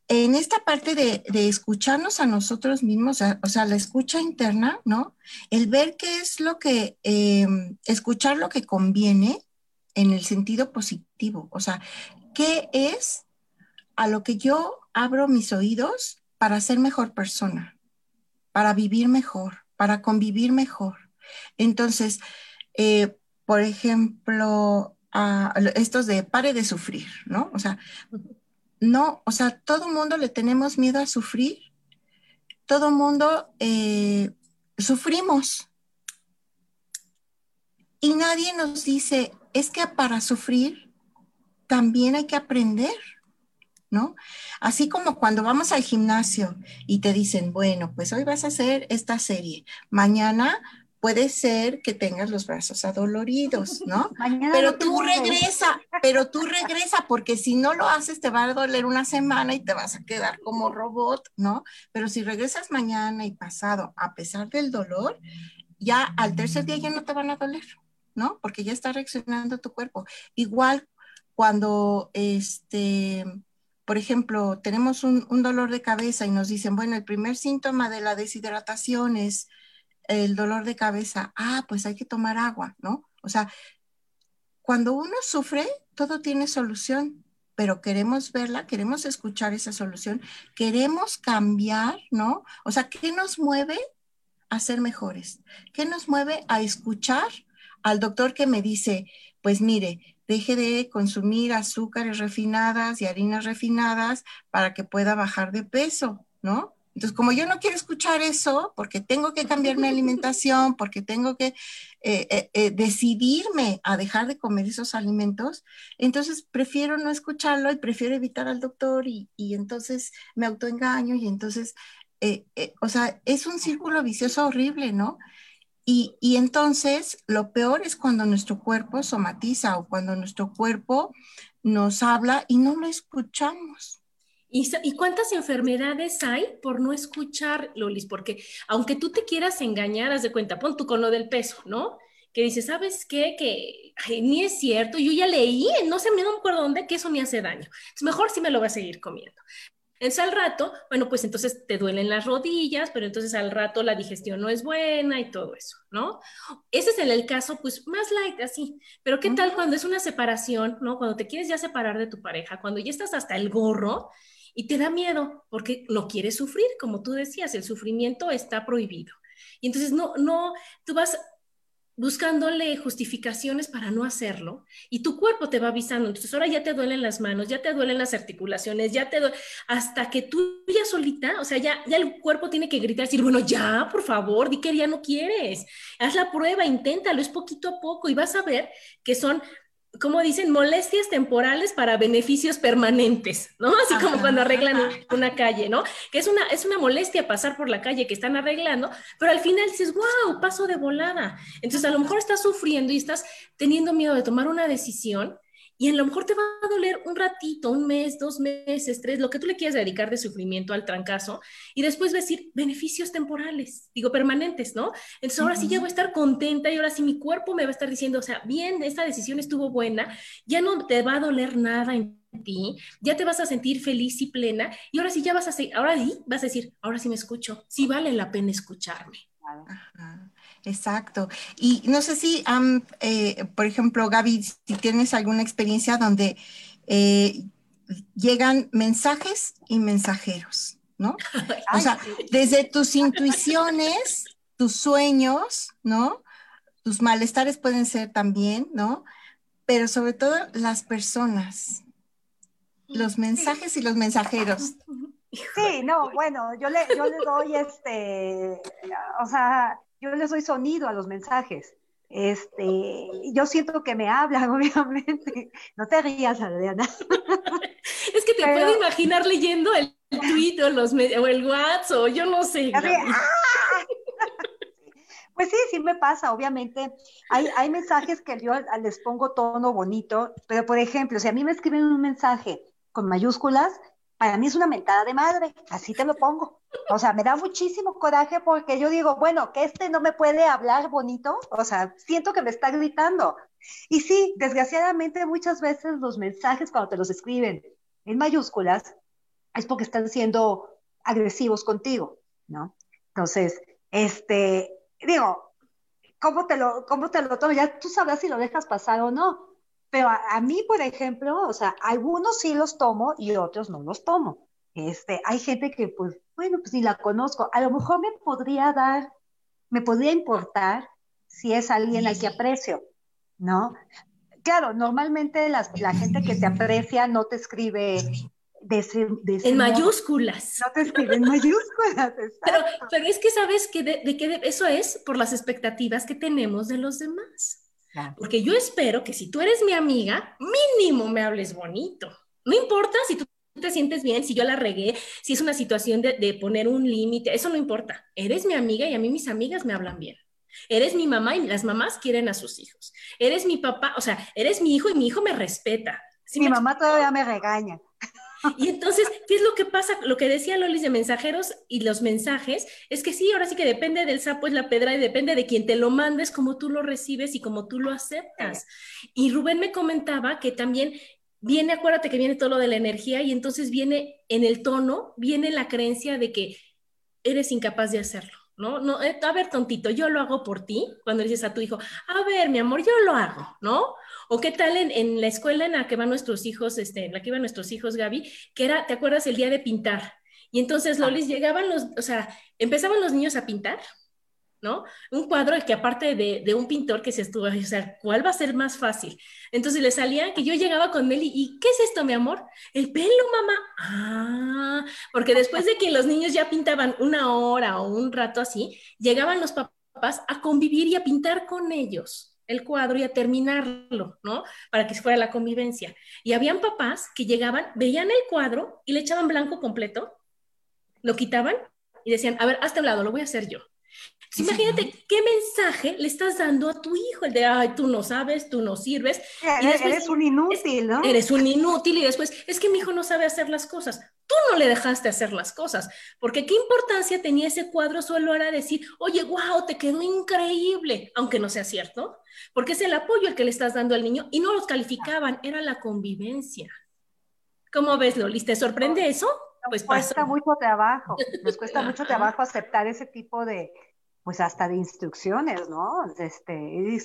Speaker 3: en esta parte de, escucharnos a nosotros mismos, o sea, la escucha interna, ¿no? El ver qué es lo que, em, escuchar lo que conviene, en el sentido positivo. O sea, ¿qué es a lo que yo abro mis oídos para ser mejor persona, para vivir mejor, para convivir mejor? Entonces, eh, por ejemplo, estos de pare de sufrir, ¿no? O sea, no, o sea, todo mundo le tenemos miedo a sufrir, todo mundo eh, sufrimos. Y nadie nos dice, es que para sufrir también hay que aprender. ¿no? Así como cuando vamos al gimnasio y te dicen, bueno, pues hoy vas a hacer esta serie, mañana puede ser que tengas los brazos adoloridos, ¿no? pero tú regresa, pero tú regresa, porque si no lo haces te va a doler una semana y te vas a quedar como robot, ¿no? Pero si regresas mañana y pasado, a pesar del dolor, ya al tercer día ya no te van a doler, ¿no? Porque ya está reaccionando tu cuerpo. Igual cuando, este, por ejemplo, tenemos un, un dolor de cabeza y nos dicen, bueno, el primer síntoma de la deshidratación es el dolor de cabeza, ah, pues hay que tomar agua, ¿no? O sea, cuando uno sufre, todo tiene solución, pero queremos verla, queremos escuchar esa solución, queremos cambiar, ¿no? O sea, ¿qué nos mueve a ser mejores? ¿Qué nos mueve a escuchar al doctor que me dice, pues mire, deje de consumir azúcares refinadas y harinas refinadas para que pueda bajar de peso, ¿no? Entonces, como yo no quiero escuchar eso, porque tengo que cambiar mi alimentación, porque tengo que eh, eh, eh, decidirme a dejar de comer esos alimentos, entonces prefiero no escucharlo y prefiero evitar al doctor y, y entonces me autoengaño y entonces, o sea, es un círculo vicioso horrible, ¿no? Y, entonces lo peor es cuando nuestro cuerpo somatiza o cuando nuestro cuerpo nos habla y no lo escuchamos.
Speaker 1: ¿Y, cuántas enfermedades hay por no escuchar, Lolis? Porque aunque tú te quieras engañar, haz de cuenta, pon tú con lo del peso, ¿no? Que dices, ¿sabes qué? Que ni es cierto, yo ya leí, no sé, no me acuerdo dónde, que eso me hace daño. Es mejor si me lo voy a seguir comiendo. Entonces al rato, bueno, pues entonces te duelen las rodillas, pero entonces al rato la digestión no es buena y todo eso, ¿no? Ese es el caso, pues más light, así. Pero ¿qué tal cuando es una separación, ¿no? Cuando te quieres ya separar de tu pareja, cuando ya estás hasta el gorro y te da miedo porque lo quieres sufrir, como tú decías, el sufrimiento está prohibido. Y entonces no, no, tú vas buscándole justificaciones para no hacerlo y tu cuerpo te va avisando. Entonces ahora ya te duelen las manos, ya te duelen las articulaciones, ya te duele, hasta que tú ya solita, o sea, ya, ya el cuerpo tiene que gritar, decir, bueno, ya, por favor, di que ya no quieres, haz la prueba, inténtalo, es poquito a poco y vas a ver que son como dicen, molestias temporales para beneficios permanentes, ¿no? Así como cuando arreglan una calle, ¿no? Que es una, es una molestia pasar por la calle que están arreglando, pero al final dices, wow, paso de volada. Entonces a lo mejor estás sufriendo y estás teniendo miedo de tomar una decisión y a lo mejor te va a doler un ratito, un mes, dos meses, tres, lo que tú le quieras dedicar de sufrimiento al trancazo, y después va a decir beneficios temporales, digo permanentes, ¿no? Entonces ahora sí ya voy a estar contenta y ahora sí mi cuerpo me va a estar diciendo, o sea, bien, esta decisión estuvo buena, ya no te va a doler nada en ti, ya te vas a sentir feliz y plena, y ahora sí ya vas a, ahora sí vas a decir, ahora sí me escucho, sí vale la pena escucharme.
Speaker 3: Exacto. Y no sé si, eh, por ejemplo, Gaby, si tienes alguna experiencia donde eh, llegan mensajes y mensajeros, ¿no? O sea, desde tus intuiciones, tus sueños, ¿no? Tus malestares pueden ser también, ¿no? Pero sobre todo las personas, los mensajes y los mensajeros.
Speaker 2: Sí, no, bueno, yo le, yo le doy este, o sea, yo les doy sonido a los mensajes. Este, yo siento que me hablan, obviamente. No te rías, Adriana.
Speaker 1: es que te puedo imaginar leyendo el tweet o, los, o el WhatsApp o yo no sé.
Speaker 2: Pues sí, sí me pasa, obviamente. Hay, hay mensajes que yo les pongo tono bonito, pero por ejemplo, si a mí me escriben un mensaje con mayúsculas, para mí es una mentada de madre, así te lo pongo. O sea, me da muchísimo coraje porque yo digo, bueno, que este no me puede hablar bonito, o sea, siento que me está gritando. Y sí, desgraciadamente muchas veces los mensajes cuando te los escriben en mayúsculas es porque están siendo agresivos contigo, ¿no? Entonces, este, digo, ¿cómo te lo, cómo te lo tomo? Ya tú sabrás si lo dejas pasar o no, pero a, mí, por ejemplo, o sea, algunos sí los tomo y otros no los tomo. Este, hay gente que, pues, bueno, pues ni la conozco. A lo mejor me podría dar, me podría importar si es alguien al que aprecio, ¿no? Claro, normalmente la gente que te aprecia no te escribe
Speaker 1: en mayúsculas.
Speaker 2: No te escribe en mayúsculas.
Speaker 1: Pero, pero, es que sabes que de, de eso es por las expectativas que tenemos de los demás. Porque yo espero que si tú eres mi amiga, mínimo me hables bonito. No importa si tú te sientes bien, si yo la regué, si es una situación de, de poner un límite, eso no importa. Eres mi amiga y a mí mis amigas me hablan bien. Eres mi mamá y las mamás quieren a sus hijos. Eres mi papá, o sea, eres mi hijo y mi hijo me respeta.
Speaker 2: mi mamá todavía me regaña.
Speaker 1: Y entonces, ¿qué es lo que pasa? Lo que decía Lolis de mensajeros y los mensajes es que sí, ahora sí que depende del sapo es la pedra y depende de quien te lo mandes, cómo tú lo recibes y cómo tú lo aceptas. Y Rubén me comentaba que también viene, acuérdate que viene todo lo de la energía y entonces viene en el tono, viene la creencia de que eres incapaz de hacerlo. ¿no? no eh, a ver, tontito, yo lo hago por ti, cuando dices a tu hijo, a ver, mi amor, yo lo hago, ¿no? O qué tal en, la escuela en la que van nuestros hijos, este, en la que iban nuestros hijos, Gaby, que era, ¿te acuerdas el día de pintar? Y entonces, Lolis, llegaban los, o sea, empezaban los niños a pintar, ¿no? Un cuadro que aparte de, un pintor que se estuvo, o sea, ¿cuál va a ser más fácil? Entonces le salían que yo llegaba con Meli y, ¿qué es esto, mi amor? El pelo, mamá. Ah, porque después de que los niños ya pintaban una hora o un rato así, llegaban los papás a convivir y a pintar con ellos el cuadro y a terminarlo, ¿no? Para que fuera la convivencia. Y habían papás que llegaban, veían el cuadro y le echaban blanco completo, lo quitaban y decían, a ver, hasta un lado, lo voy a hacer yo. Imagínate qué mensaje le estás dando a tu hijo, el de, ay, tú no sabes, tú no sirves.
Speaker 2: Y después, eres un inútil, ¿no?
Speaker 1: Eres un inútil y después, es que mi hijo no sabe hacer las cosas. Tú no le dejaste hacer las cosas, porque qué importancia tenía ese cuadro solo era decir, oye, wow, te quedó increíble, aunque no sea cierto, porque es el apoyo el que le estás dando al niño y no los calificaban, era la convivencia. ¿Cómo ves, Lolis? ¿Te sorprende eso?
Speaker 2: Pues cuesta mucho trabajo, nos cuesta mucho trabajo aceptar ese tipo de, pues hasta de instrucciones, ¿no? Este,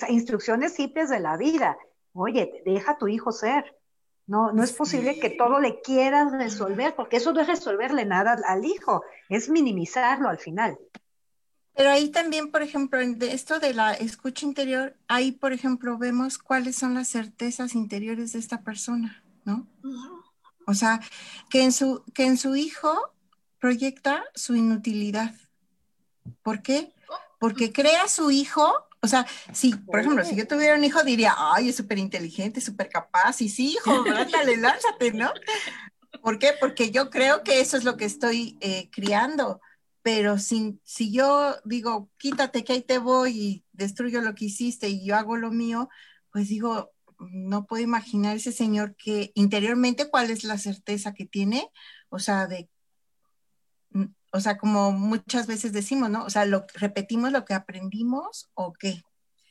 Speaker 2: instrucciones simples de la vida. Oye, deja a tu hijo ser. No, no es posible que todo le quieras resolver, porque eso no es resolverle nada al hijo, es minimizarlo al final.
Speaker 3: Pero ahí también, por ejemplo, de esto de la escucha interior, ahí, por ejemplo, vemos cuáles son las certezas interiores de esta persona, ¿no? O sea, que en su, que en su hijo proyecta su inutilidad. ¿Por qué? porque crea su hijo, o sea, si, por ejemplo, si yo tuviera un hijo, diría, ay, es súper inteligente, súper capaz, y sí, hijo, lánzate, lánzate, ¿no? ¿Por qué? Porque yo creo que eso es lo que estoy eh, criando, pero si, si yo digo, quítate que ahí te voy y destruyo lo que hiciste y yo hago lo mío, pues digo, no puedo imaginar ese señor que interiormente cuál es la certeza que tiene, o sea, de o sea, como muchas veces decimos, ¿no? O sea, lo, repetimos lo que aprendimos o qué.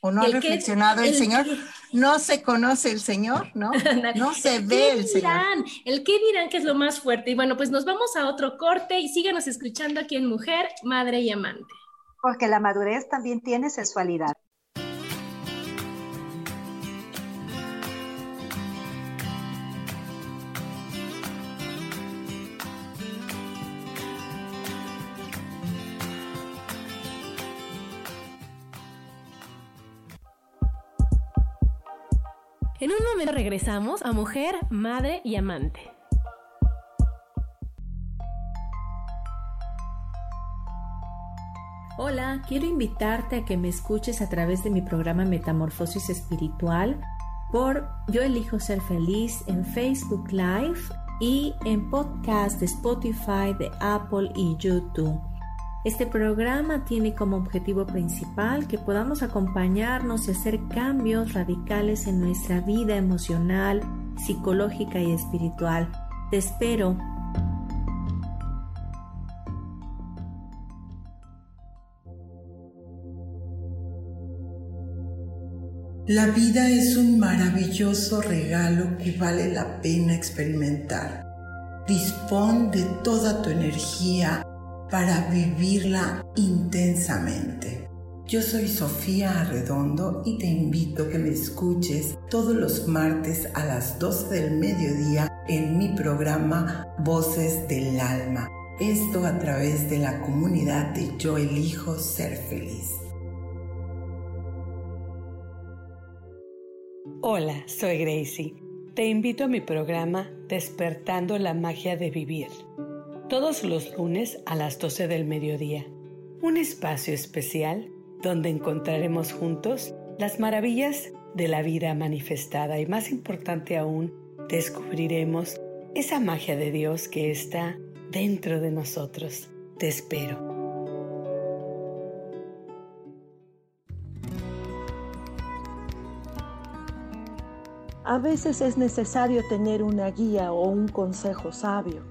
Speaker 3: O no ha reflexionado el, Señor, no se conoce el Señor, ¿no? No se ve el
Speaker 1: dirán? Señor. El qué dirán que es lo más fuerte. Y bueno, pues nos vamos a otro corte y síganos escuchando aquí en Mujer, Madre y Amante.
Speaker 2: Porque la madurez también tiene sensualidad.
Speaker 1: En un momento regresamos a mujer, madre y amante. Hola, quiero invitarte a que me escuches a través de mi programa Metamorfosis Espiritual por Yo elijo ser feliz en Facebook Live y en podcast de Spotify, de Apple y YouTube. Este programa tiene como objetivo principal que podamos acompañarnos y hacer cambios radicales en nuestra vida emocional, psicológica y espiritual. Te espero.
Speaker 6: La vida es un maravilloso regalo que vale la pena experimentar. Dispón de toda tu energía para vivirla intensamente. Yo soy Sofía Arredondo y te invito a que me escuches todos los martes a las 12 del mediodía en mi programa Voces del Alma. Esto a través de la comunidad de Yo elijo ser feliz.
Speaker 7: Hola, soy Gracie. Te invito a mi programa Despertando la magia de vivir todos los lunes a las 12 del mediodía. Un espacio especial donde encontraremos juntos las maravillas de la vida manifestada y más importante aún, descubriremos esa magia de Dios que está dentro de nosotros. Te espero.
Speaker 5: A veces es necesario tener una guía o un consejo sabio.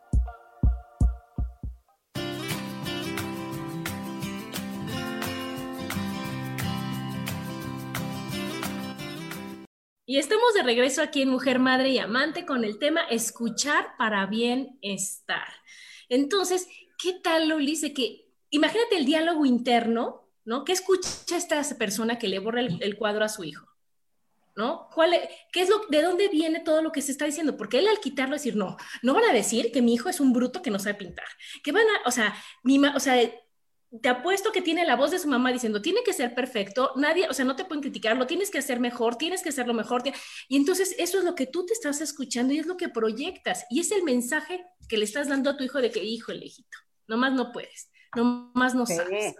Speaker 1: Y estamos de regreso aquí en Mujer, Madre y Amante con el tema escuchar para bienestar. Entonces, ¿qué tal, Loli? que imagínate el diálogo interno, ¿no? ¿Qué escucha esta persona que le borra el cuadro a su hijo? ¿no? ¿Cuál ¿Qué es lo, de dónde viene todo lo que se está diciendo? Porque él al quitarlo decir, no, no van a decir que mi hijo es un bruto que no sabe pintar, que van a, o sea, mi o sea, te apuesto que tiene la voz de su mamá diciendo, tiene que ser perfecto, nadie, o sea, no te pueden criticar, lo tienes que hacer mejor, tienes que hacerlo mejor. Y entonces eso es lo que tú te estás escuchando y es lo que proyectas. Y es el mensaje que le estás dando a tu hijo de que, hijo, el hijito, nomás no puedes, nomás no sabes.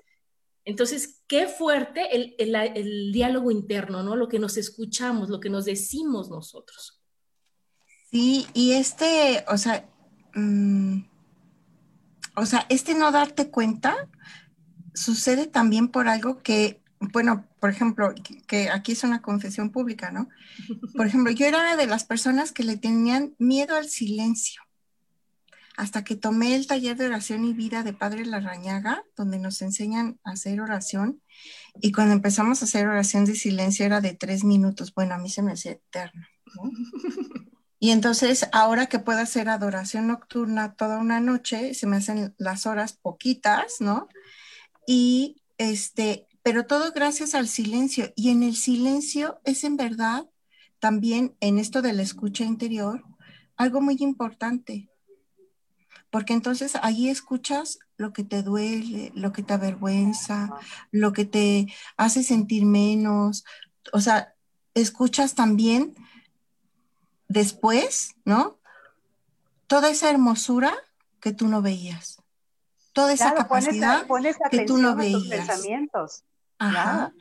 Speaker 1: Entonces, qué fuerte el, diálogo interno, ¿no? Lo que nos escuchamos, lo que nos decimos nosotros.
Speaker 3: Sí, y este, o sea, mm, o sea, este no darte cuenta sucede también por algo que, bueno, por ejemplo, que aquí es una confesión pública, ¿no? Por ejemplo, yo era de las personas que le tenían miedo al silencio hasta que tomé el taller de oración y vida de Padre Larrañaga, donde nos enseñan a hacer oración. Y cuando empezamos a hacer oración de silencio era de tres minutos. Bueno, a mí se me hacía eterno. Y entonces, ahora que puedo hacer adoración nocturna toda una noche, se me hacen las horas poquitas, ¿no? Y este, pero todo gracias al silencio. Y en el silencio es en verdad también en esto de la escucha interior algo muy importante porque entonces ahí escuchas lo que te duele, lo que te avergüenza, lo que te hace sentir menos, o sea, escuchas también después, ¿no? Toda esa hermosura que tú no veías, toda esa capacidad que tú no veías.
Speaker 2: pensamientos.
Speaker 3: Ajá.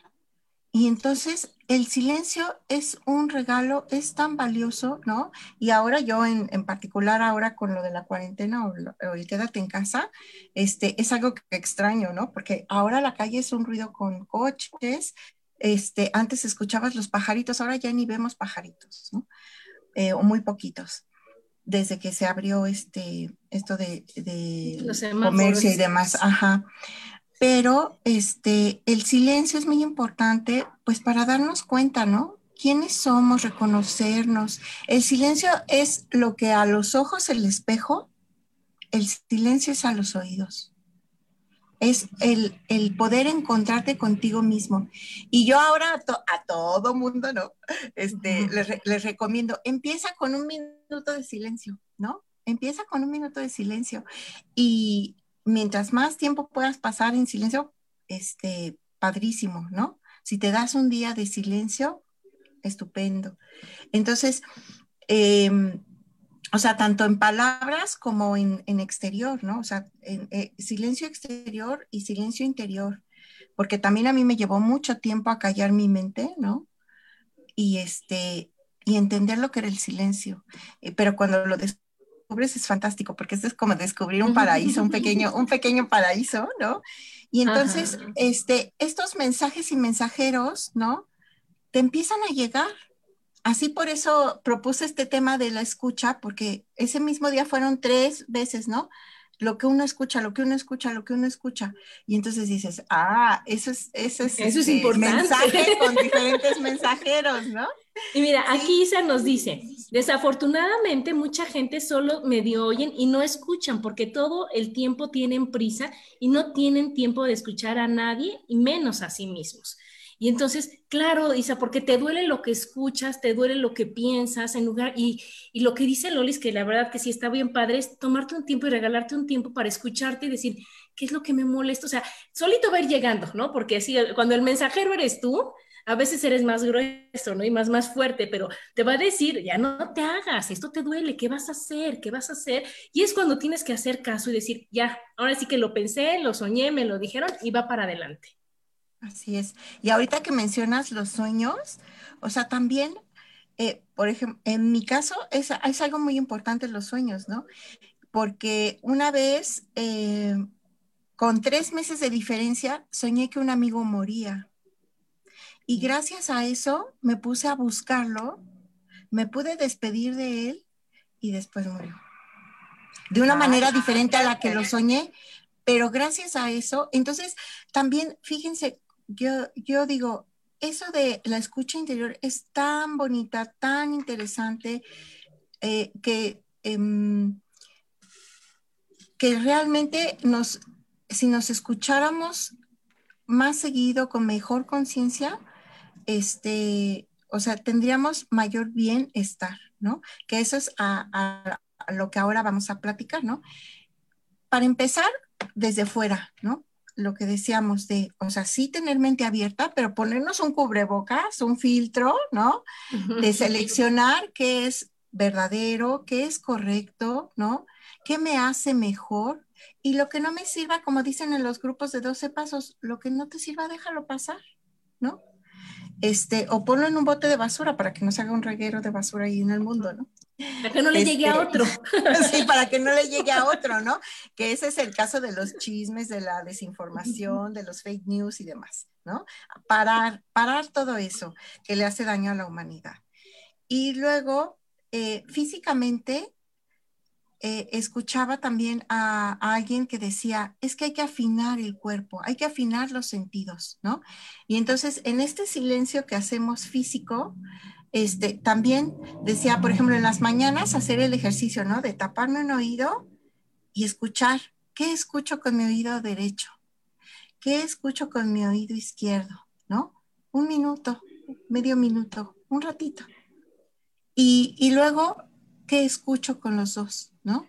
Speaker 3: Y entonces el silencio es un regalo, es tan valioso, ¿no? Y ahora yo en, particular, ahora con lo de la cuarentena o, el quédate en casa, este, es algo que extraño, ¿no? Porque ahora la calle es un ruido con coches, este, antes escuchabas los pajaritos, ahora ya ni vemos pajaritos, ¿no? Eh, o muy poquitos desde que se abrió este, esto de, de comercio y demás. Ajá pero este, el silencio es muy importante, pues para darnos cuenta, ¿no? ¿Quiénes somos? Reconocernos. El silencio es lo que a los ojos el espejo, el silencio es a los oídos. Es el, poder encontrarte contigo mismo. Y yo ahora a, todo mundo, ¿no? Este, les, les recomiendo, empieza con un minuto de silencio, ¿no? Empieza con un minuto de silencio y mientras más tiempo puedas pasar en silencio, este, padrísimo, ¿no? Si te das un día de silencio, estupendo. Entonces, em, o sea, tanto en palabras como en, exterior, ¿no? O sea, eh, silencio exterior y silencio interior, porque también a mí me llevó mucho tiempo a callar mi mente, ¿no? Y este, y entender lo que era el silencio. Eh, pero cuando lo es fantástico, porque esto es como descubrir un paraíso, un pequeño, un pequeño paraíso, ¿no? Y entonces, este, estos mensajes y mensajeros, ¿no? Te empiezan a llegar. Así por eso propuse este tema de la escucha, porque ese mismo día fueron tres veces, ¿no? Lo que uno escucha, lo que uno escucha, lo que uno escucha. Y entonces dices, ah, eso es, eso es,
Speaker 1: eso es este, importante.
Speaker 3: mensaje con diferentes mensajeros, ¿no?
Speaker 1: Y mira, aquí Isa nos dice, desafortunadamente mucha gente solo medio oyen y no escuchan porque todo el tiempo tienen prisa y no tienen tiempo de escuchar a nadie y menos a sí mismos. Y entonces, claro, Isa, porque te duele lo que escuchas, te duele lo que piensas, en lugar, y, y lo que dice Lolis, que la verdad que sí está bien padre, es tomarte un tiempo y regalarte un tiempo para escucharte y decir, ¿qué es lo que me molesta? O sea, solito va ir llegando, ¿no? Porque así, cuando el mensajero eres tú, a veces eres más grueso, ¿no? Y más, más fuerte, pero te va a decir, ya no te hagas, esto te duele, ¿qué vas a hacer? ¿Qué vas a hacer? Y es cuando tienes que hacer caso y decir, ya, ahora sí que lo pensé, lo soñé, me lo dijeron y va para adelante.
Speaker 3: Así es. Y ahorita que mencionas los sueños, o sea, también, eh, por ejemplo, en mi caso es, es, algo muy importante los sueños, ¿no? Porque una vez, eh, con tres meses de diferencia, soñé que un amigo moría. Y gracias a eso me puse a buscarlo, me pude despedir de él y después murió. De una manera diferente a la que lo soñé, pero gracias a eso, entonces también fíjense, yo, yo digo, eso de la escucha interior es tan bonita, tan interesante, eh, que, em, que realmente nos, si nos escucháramos más seguido, con mejor conciencia, este, o sea, tendríamos mayor bienestar, ¿no? Que eso es a, lo que ahora vamos a platicar, ¿no? Para empezar, desde fuera, ¿no? Lo que decíamos de, o sea, sí tener mente abierta, pero ponernos un cubrebocas, un filtro, ¿no? De seleccionar qué es verdadero, qué es correcto, ¿no? ¿Qué me hace mejor? Y lo que no me sirva, como dicen en los grupos de 12 pasos, lo que no te sirva, déjalo pasar, ¿no? este, o ponlo en un bote de basura para que no se haga un reguero de basura ahí en el mundo, ¿no?
Speaker 1: Para que no le llegue a este, otro.
Speaker 3: sí, para que no le llegue a otro, ¿no? Que ese es el caso de los chismes, de la desinformación, de los fake news y demás, ¿no? Parar, parar todo eso que le hace daño a la humanidad. Y luego, eh, físicamente, eh, escuchaba también a, alguien que decía, es que hay que afinar el cuerpo, hay que afinar los sentidos, ¿no? Y entonces en este silencio que hacemos físico, este, también decía, por ejemplo, en las mañanas hacer el ejercicio, ¿no? De taparme un oído y escuchar, ¿qué escucho con mi oído derecho? ¿Qué escucho con mi oído izquierdo? ¿No? Un minuto, medio minuto, un ratito. Y, y luego, ¿qué escucho con los dos? ¿no?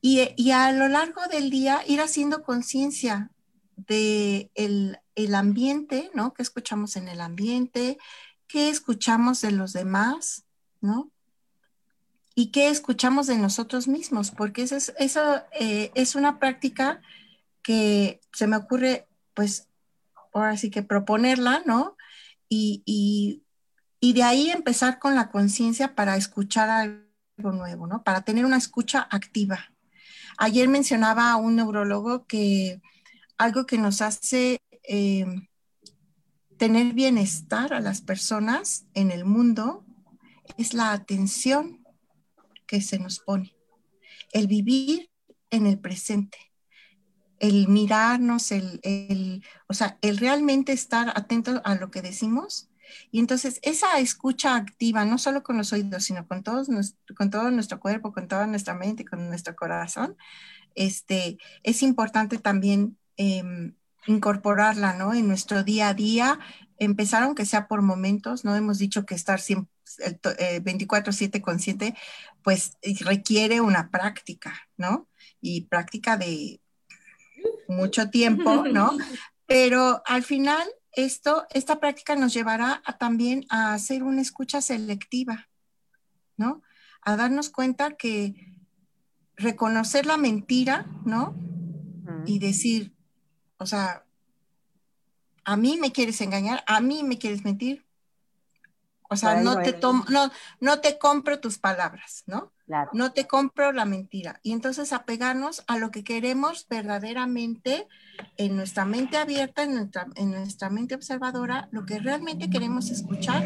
Speaker 3: Y, a lo largo del día ir haciendo conciencia de el, ambiente, ¿no? ¿Qué escuchamos en el ambiente? ¿Qué escuchamos de los demás? ¿No? ¿Y qué escuchamos de nosotros mismos? Porque eso es, eso, eh, es una práctica que se me ocurre, pues, ahora sí que proponerla, ¿no? Y de ahí empezar con la conciencia para escuchar algo nuevo, ¿no? Para tener una escucha activa. Ayer mencionaba a un neurólogo que algo que nos hace eh, tener bienestar a las personas en el mundo es la atención que se nos pone, el vivir en el presente, el mirarnos, el, el, o sea, el realmente estar atento a lo que decimos. Y entonces esa escucha activa, no solo con los oídos, sino con, todos, con todo nuestro cuerpo, con toda nuestra mente, con nuestro corazón, este, es importante también em, incorporarla ¿no? en nuestro día a día, empezar aunque sea por momentos, no hemos dicho que estar 24/7 eh, consciente, pues requiere una práctica, ¿no? Y práctica de mucho tiempo, ¿no? Pero al final esto, esta práctica nos llevará también a hacer una escucha selectiva, ¿no? A darnos cuenta que reconocer la mentira, ¿no? Y decir, o sea, a mí me quieres engañar, a mí me quieres mentir. O sea, no te, tomo, no, no te compro tus palabras, ¿no? No te compro la mentira. Y entonces apegarnos a lo que queremos verdaderamente en nuestra mente abierta, en nuestra, en nuestra mente observadora, lo que realmente queremos escuchar,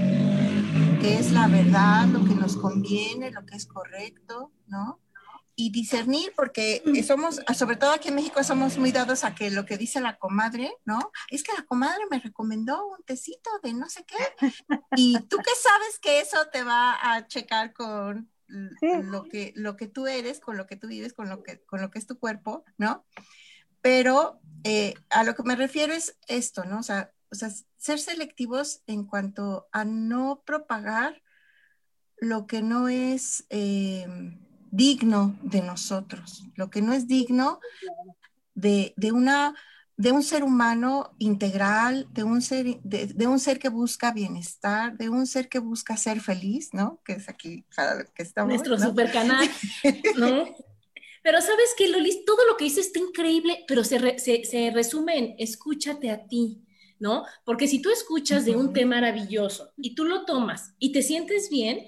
Speaker 3: que es la verdad, lo que nos conviene, lo que es correcto, ¿no? Y discernir, porque somos, sobre todo aquí en México, somos muy dados a que lo que dice la comadre, ¿no? Es que la comadre me recomendó un tecito de no sé qué. Y tú qué sabes que eso te va a checar con lo, que, lo que tú eres, con lo que tú vives, con lo que, con lo que es tu cuerpo, ¿no? Pero eh, a lo que me refiero es esto, ¿no? O sea, o sea, ser selectivos en cuanto a no propagar lo que no es eh, digno de nosotros, lo que no es digno de, una, de un ser humano integral, de un, ser, de, un ser que busca bienestar, de un ser que busca ser feliz, ¿no? Que es aquí que estamos.
Speaker 1: Nuestro super canal, ¿no? Pero sabes que, Lolis, todo lo que dices está increíble, pero se, se resume en escúchate a ti. ¿No? Porque si tú escuchas de un tema maravilloso y tú lo tomas y te sientes bien,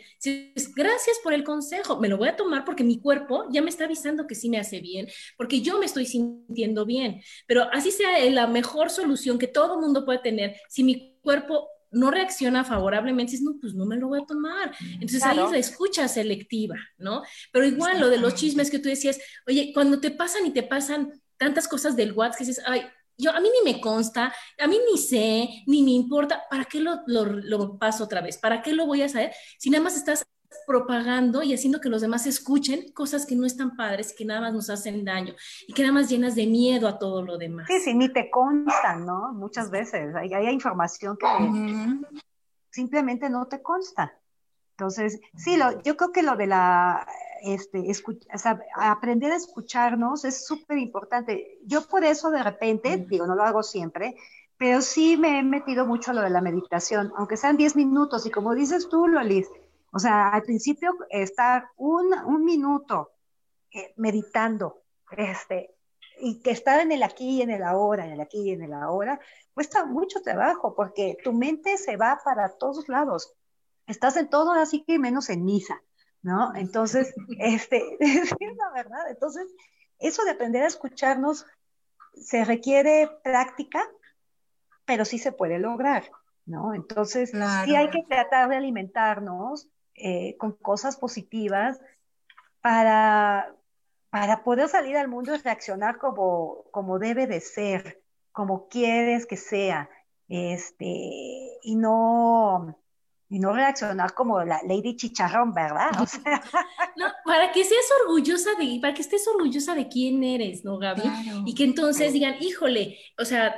Speaker 1: gracias por el consejo, me lo voy a tomar porque mi cuerpo ya me está avisando que sí me hace bien, porque yo me estoy sintiendo bien, pero así sea la mejor solución que todo mundo puede tener, si mi cuerpo no reacciona favorablemente, dices, no, pues no me lo voy a tomar. Entonces ahí es la escucha selectiva, ¿no? Pero igual lo de los chismes que tú decías, oye, cuando te pasan y te pasan tantas cosas del WhatsApp que dices, ay, yo, a mí ni me consta, a mí ni sé, ni me importa, ¿para qué lo, lo, paso otra vez? ¿Para qué lo voy a saber? Si nada más estás propagando y haciendo que los demás escuchen cosas que no están padres y que nada más nos hacen daño y que nada más llenas de miedo a todo lo demás.
Speaker 2: Sí, sí, ni te constan, ¿no? Muchas veces hay, hay información que simplemente no te consta. Entonces, sí, lo, yo creo que lo de la este, aprender a escucharnos es súper importante. Yo por eso de repente, digo, no lo hago siempre, pero sí me he metido mucho a lo de la meditación, aunque sean 10 minutos, y como dices tú, Lolis, o sea, al principio estar un, un minuto eh, meditando, este, y que estar en el aquí y en el ahora, en el aquí y en el ahora, cuesta mucho trabajo, porque tu mente se va para todos lados. Estás en todo, así que menos en misa. ¿no? Entonces, este, es la verdad. Entonces, eso de aprender a escucharnos se requiere práctica, pero sí se puede lograr, ¿no? Entonces, sí hay que tratar de alimentarnos eh, con cosas positivas para, para poder salir al mundo y reaccionar como, como debe de ser, como quieres que sea, este, y no, y no reaccionar como la Lady Chicharrón, ¿verdad?
Speaker 1: no, para que seas orgullosa de, para que estés orgullosa de quién eres, ¿no, Gaby? Y que entonces digan, híjole, o sea,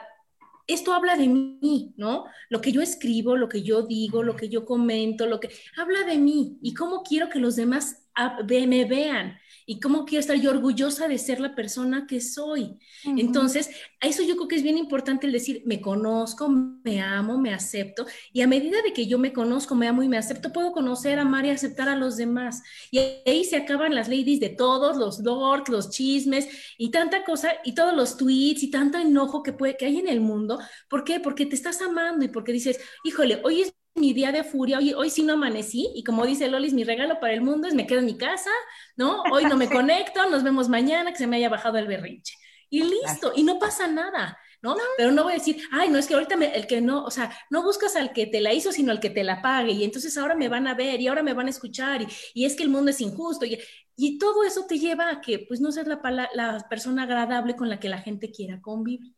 Speaker 1: esto habla de mí, ¿no? Lo que yo escribo, lo que yo digo, lo que yo comento, lo que habla de mí y cómo quiero que los demás me vean y cómo quiero estar yo orgullosa de ser la persona que soy. Entonces, a eso yo creo que es bien importante el decir, me conozco, me amo, me acepto, y a medida de que yo me conozco, me amo y me acepto, puedo conocer, amar y aceptar a los demás. Y ahí se acaban las ladies de todos, los lords, los chismes y tanta cosa, y todos los tweets y tanto enojo que, puede, que hay en el mundo. ¿Por qué? Porque te estás amando y porque dices, híjole, hoy es mi día de furia, hoy, hoy sí no amanecí y como dice Lolis, mi regalo para el mundo es me quedo en mi casa, ¿no? Hoy no me conecto, nos vemos mañana, que se me haya bajado el berrinche. Y listo, y no pasa nada, ¿no? Pero no voy a decir, ay, no, es que ahorita el que no, o sea, no buscas al que te la hizo, sino al que te la pague, y entonces ahora me van a ver y ahora me van a escuchar, y, y es que el mundo es injusto, y, y, todo eso te lleva a que, pues, no seas la, la persona agradable con la que la gente quiera convivir.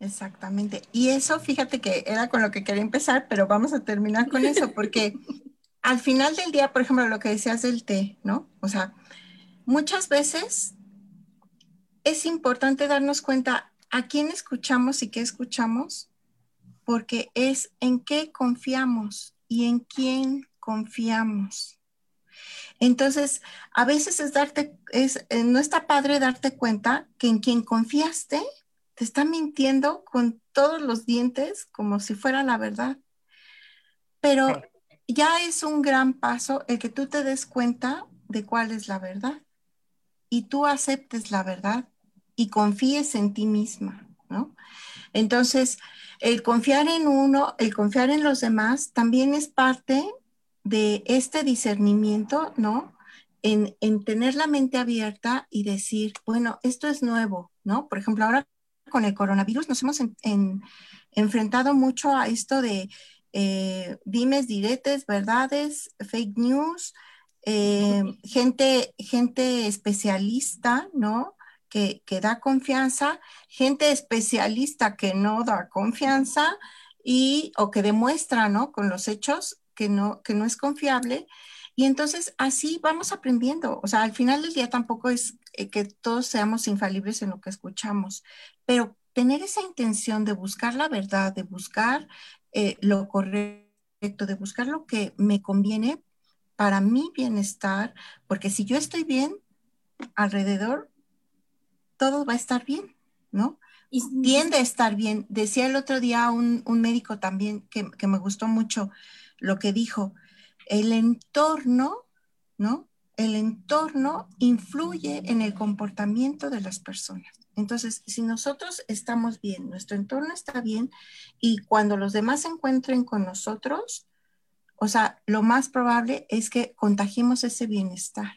Speaker 3: Exactamente. Y eso, fíjate que era con lo que quería empezar, pero vamos a terminar con eso, porque al final del día, por ejemplo, lo que decías del té, ¿no? O sea, muchas veces es importante darnos cuenta a quién escuchamos y qué escuchamos, porque es en qué confiamos y en quién confiamos. Entonces, a veces es darte, es, eh, no está padre darte cuenta que en quien confiaste te está mintiendo con todos los dientes como si fuera la verdad. Pero ya es un gran paso el que tú te des cuenta de cuál es la verdad y tú aceptes la verdad y confíes en ti misma, ¿no? Entonces, el confiar en uno, el confiar en los demás, también es parte de este discernimiento, ¿no? En, en tener la mente abierta y decir, bueno, esto es nuevo, ¿no? Por ejemplo, ahora con el coronavirus nos hemos enfrentado mucho a esto de eh, dimes, diretes, verdades, fake news, eh, gente, gente especialista, ¿no? Que, que, da confianza, gente especialista que no da confianza y, o que demuestra, ¿no? Con los hechos que no, que no es confiable. Y entonces así vamos aprendiendo. O sea, al final del día tampoco es eh, que todos seamos infalibles en lo que escuchamos, pero tener esa intención de buscar la verdad, de buscar eh, lo correcto, de buscar lo que me conviene para mi bienestar, porque si yo estoy bien alrededor, todo va a estar bien, ¿no? Y tiende a estar bien. Decía el otro día un, un médico también que, que me gustó mucho lo que dijo, el entorno, ¿no? El entorno influye en el comportamiento de las personas. Entonces, si nosotros estamos bien, nuestro entorno está bien y cuando los demás se encuentren con nosotros, o sea, lo más probable es que contagiemos ese bienestar,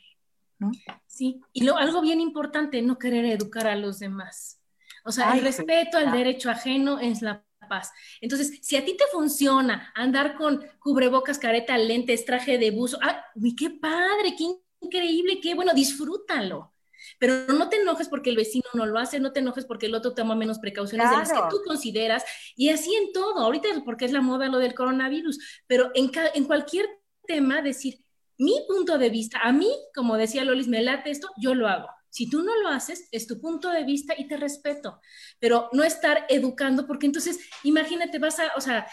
Speaker 3: ¿no?
Speaker 1: Sí, y lo, algo bien importante, no querer educar a los demás. O sea, el respeto al derecho ajeno es la paz. Entonces, si a ti te funciona andar con cubrebocas, careta, lentes, traje de buzo, ¡ah, uy, qué padre, qué increíble, qué bueno, disfrútalo. Pero no te enojes porque el vecino no lo hace, no te enojes porque el otro toma menos precauciones de las que tú consideras, y así en todo, ahorita porque es la moda lo del coronavirus, pero en, en cualquier tema decir, mi punto de vista, a mí, como decía Lolis, me late esto, yo lo hago. Si tú no lo haces, es tu punto de vista y te respeto, pero no estar educando, porque entonces, imagínate, vas a, o sea,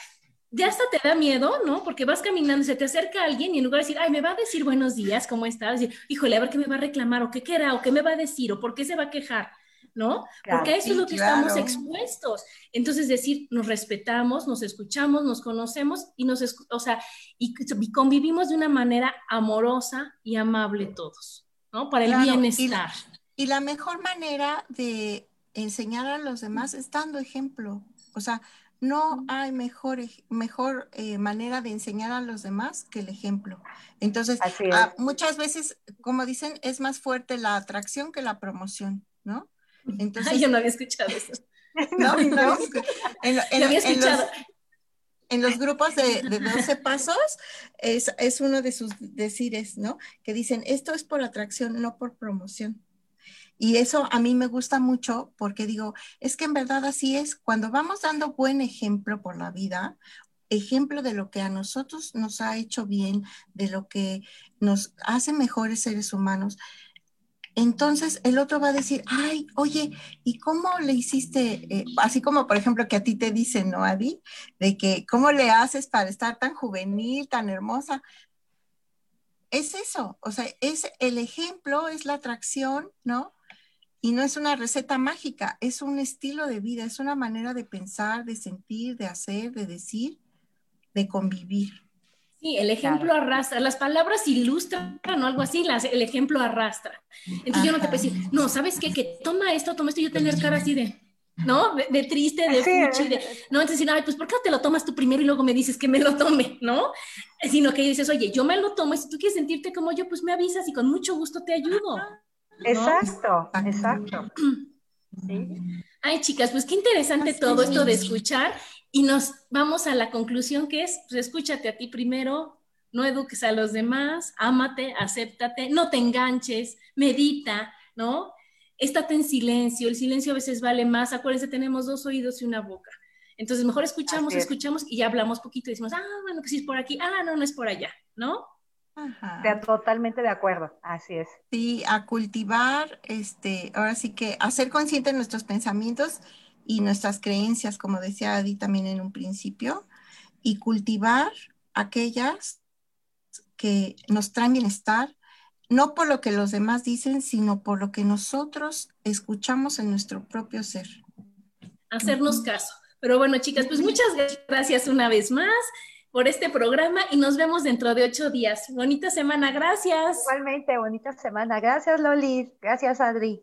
Speaker 1: ya hasta te da miedo, ¿no? Porque vas caminando, se te acerca alguien y en lugar de decir, ay, me va a decir buenos días, ¿cómo estás? Decir, híjole, a ver qué me va a reclamar, o qué querrá, o qué me va a decir, o por qué se va a quejar, ¿no? Porque eso es lo que estamos expuestos. Entonces, decir, nos respetamos, nos escuchamos, nos conocemos y nos, o sea, y, convivimos de una manera amorosa y amable todos, ¿no? Para el bienestar.
Speaker 3: y la mejor manera de enseñar a los demás es dando ejemplo. O sea, no hay mejor, mejor eh, manera de enseñar a los demás que el ejemplo. Entonces, ah, muchas veces, como dicen, es más fuerte la atracción que la promoción, ¿no?
Speaker 1: Entonces, yo no había escuchado eso.
Speaker 3: No, no. En, había escuchado. En los, grupos de, de 12 pasos es, es uno de sus decires, ¿no? Que dicen, esto es por atracción, no por promoción. Y eso a mí me gusta mucho porque digo, es que en verdad así es, cuando vamos dando buen ejemplo por la vida, ejemplo de lo que a nosotros nos ha hecho bien, de lo que nos hace mejores seres humanos, entonces el otro va a decir, ay, oye, ¿y cómo le hiciste? Eh, así como, por ejemplo, que a ti te dicen, ¿no, Adi? De que, ¿cómo le haces para estar tan juvenil, tan hermosa? Es eso, o sea, es el ejemplo, es la atracción, ¿no? Y no es una receta mágica, es un estilo de vida, es una manera de pensar, de sentir, de hacer, de decir, de convivir.
Speaker 1: Sí, el ejemplo arrastra, las palabras ilustran o algo así, las, el ejemplo arrastra. Entonces yo no te puedo decir, no, ¿sabes qué? Que toma esto, toma esto, y yo tener cara así de, ¿no? De, triste, de fuchi, de, no, entonces decir, ay, pues ¿por qué no te lo tomas tú primero y luego me dices que me lo tome, ¿no? Sino que dices, oye, yo me lo tomo y si tú quieres sentirte como yo, pues me avisas y con mucho gusto te ayudo.
Speaker 2: Exacto, exacto.
Speaker 1: Ay, chicas, pues qué interesante todo esto de escuchar y nos vamos a la conclusión que es, pues escúchate a ti primero, no eduques a los demás, ámate, acéptate, no te enganches, medita, ¿no? Estate en silencio, el silencio a veces vale más, acuérdense, tenemos dos oídos y una boca. Entonces, mejor escuchamos, escuchamos y ya hablamos poquito y decimos, ah, bueno, pues sí es por aquí, ah, no, no es por allá, ¿no?
Speaker 2: Totalmente de acuerdo, así es.
Speaker 3: Sí, a cultivar, este, ahora sí que hacer consciente nuestros pensamientos y nuestras creencias, como decía Adi también en un principio, y cultivar aquellas que nos traen bienestar, no por lo que los demás dicen, sino por lo que nosotros escuchamos en nuestro propio ser.
Speaker 1: Hacernos caso. Pero bueno, chicas, pues muchas gracias una vez más por este programa y nos vemos dentro de ocho días. Bonita semana, gracias.
Speaker 2: Igualmente, bonita semana. Gracias, Lolis. Gracias, Adri.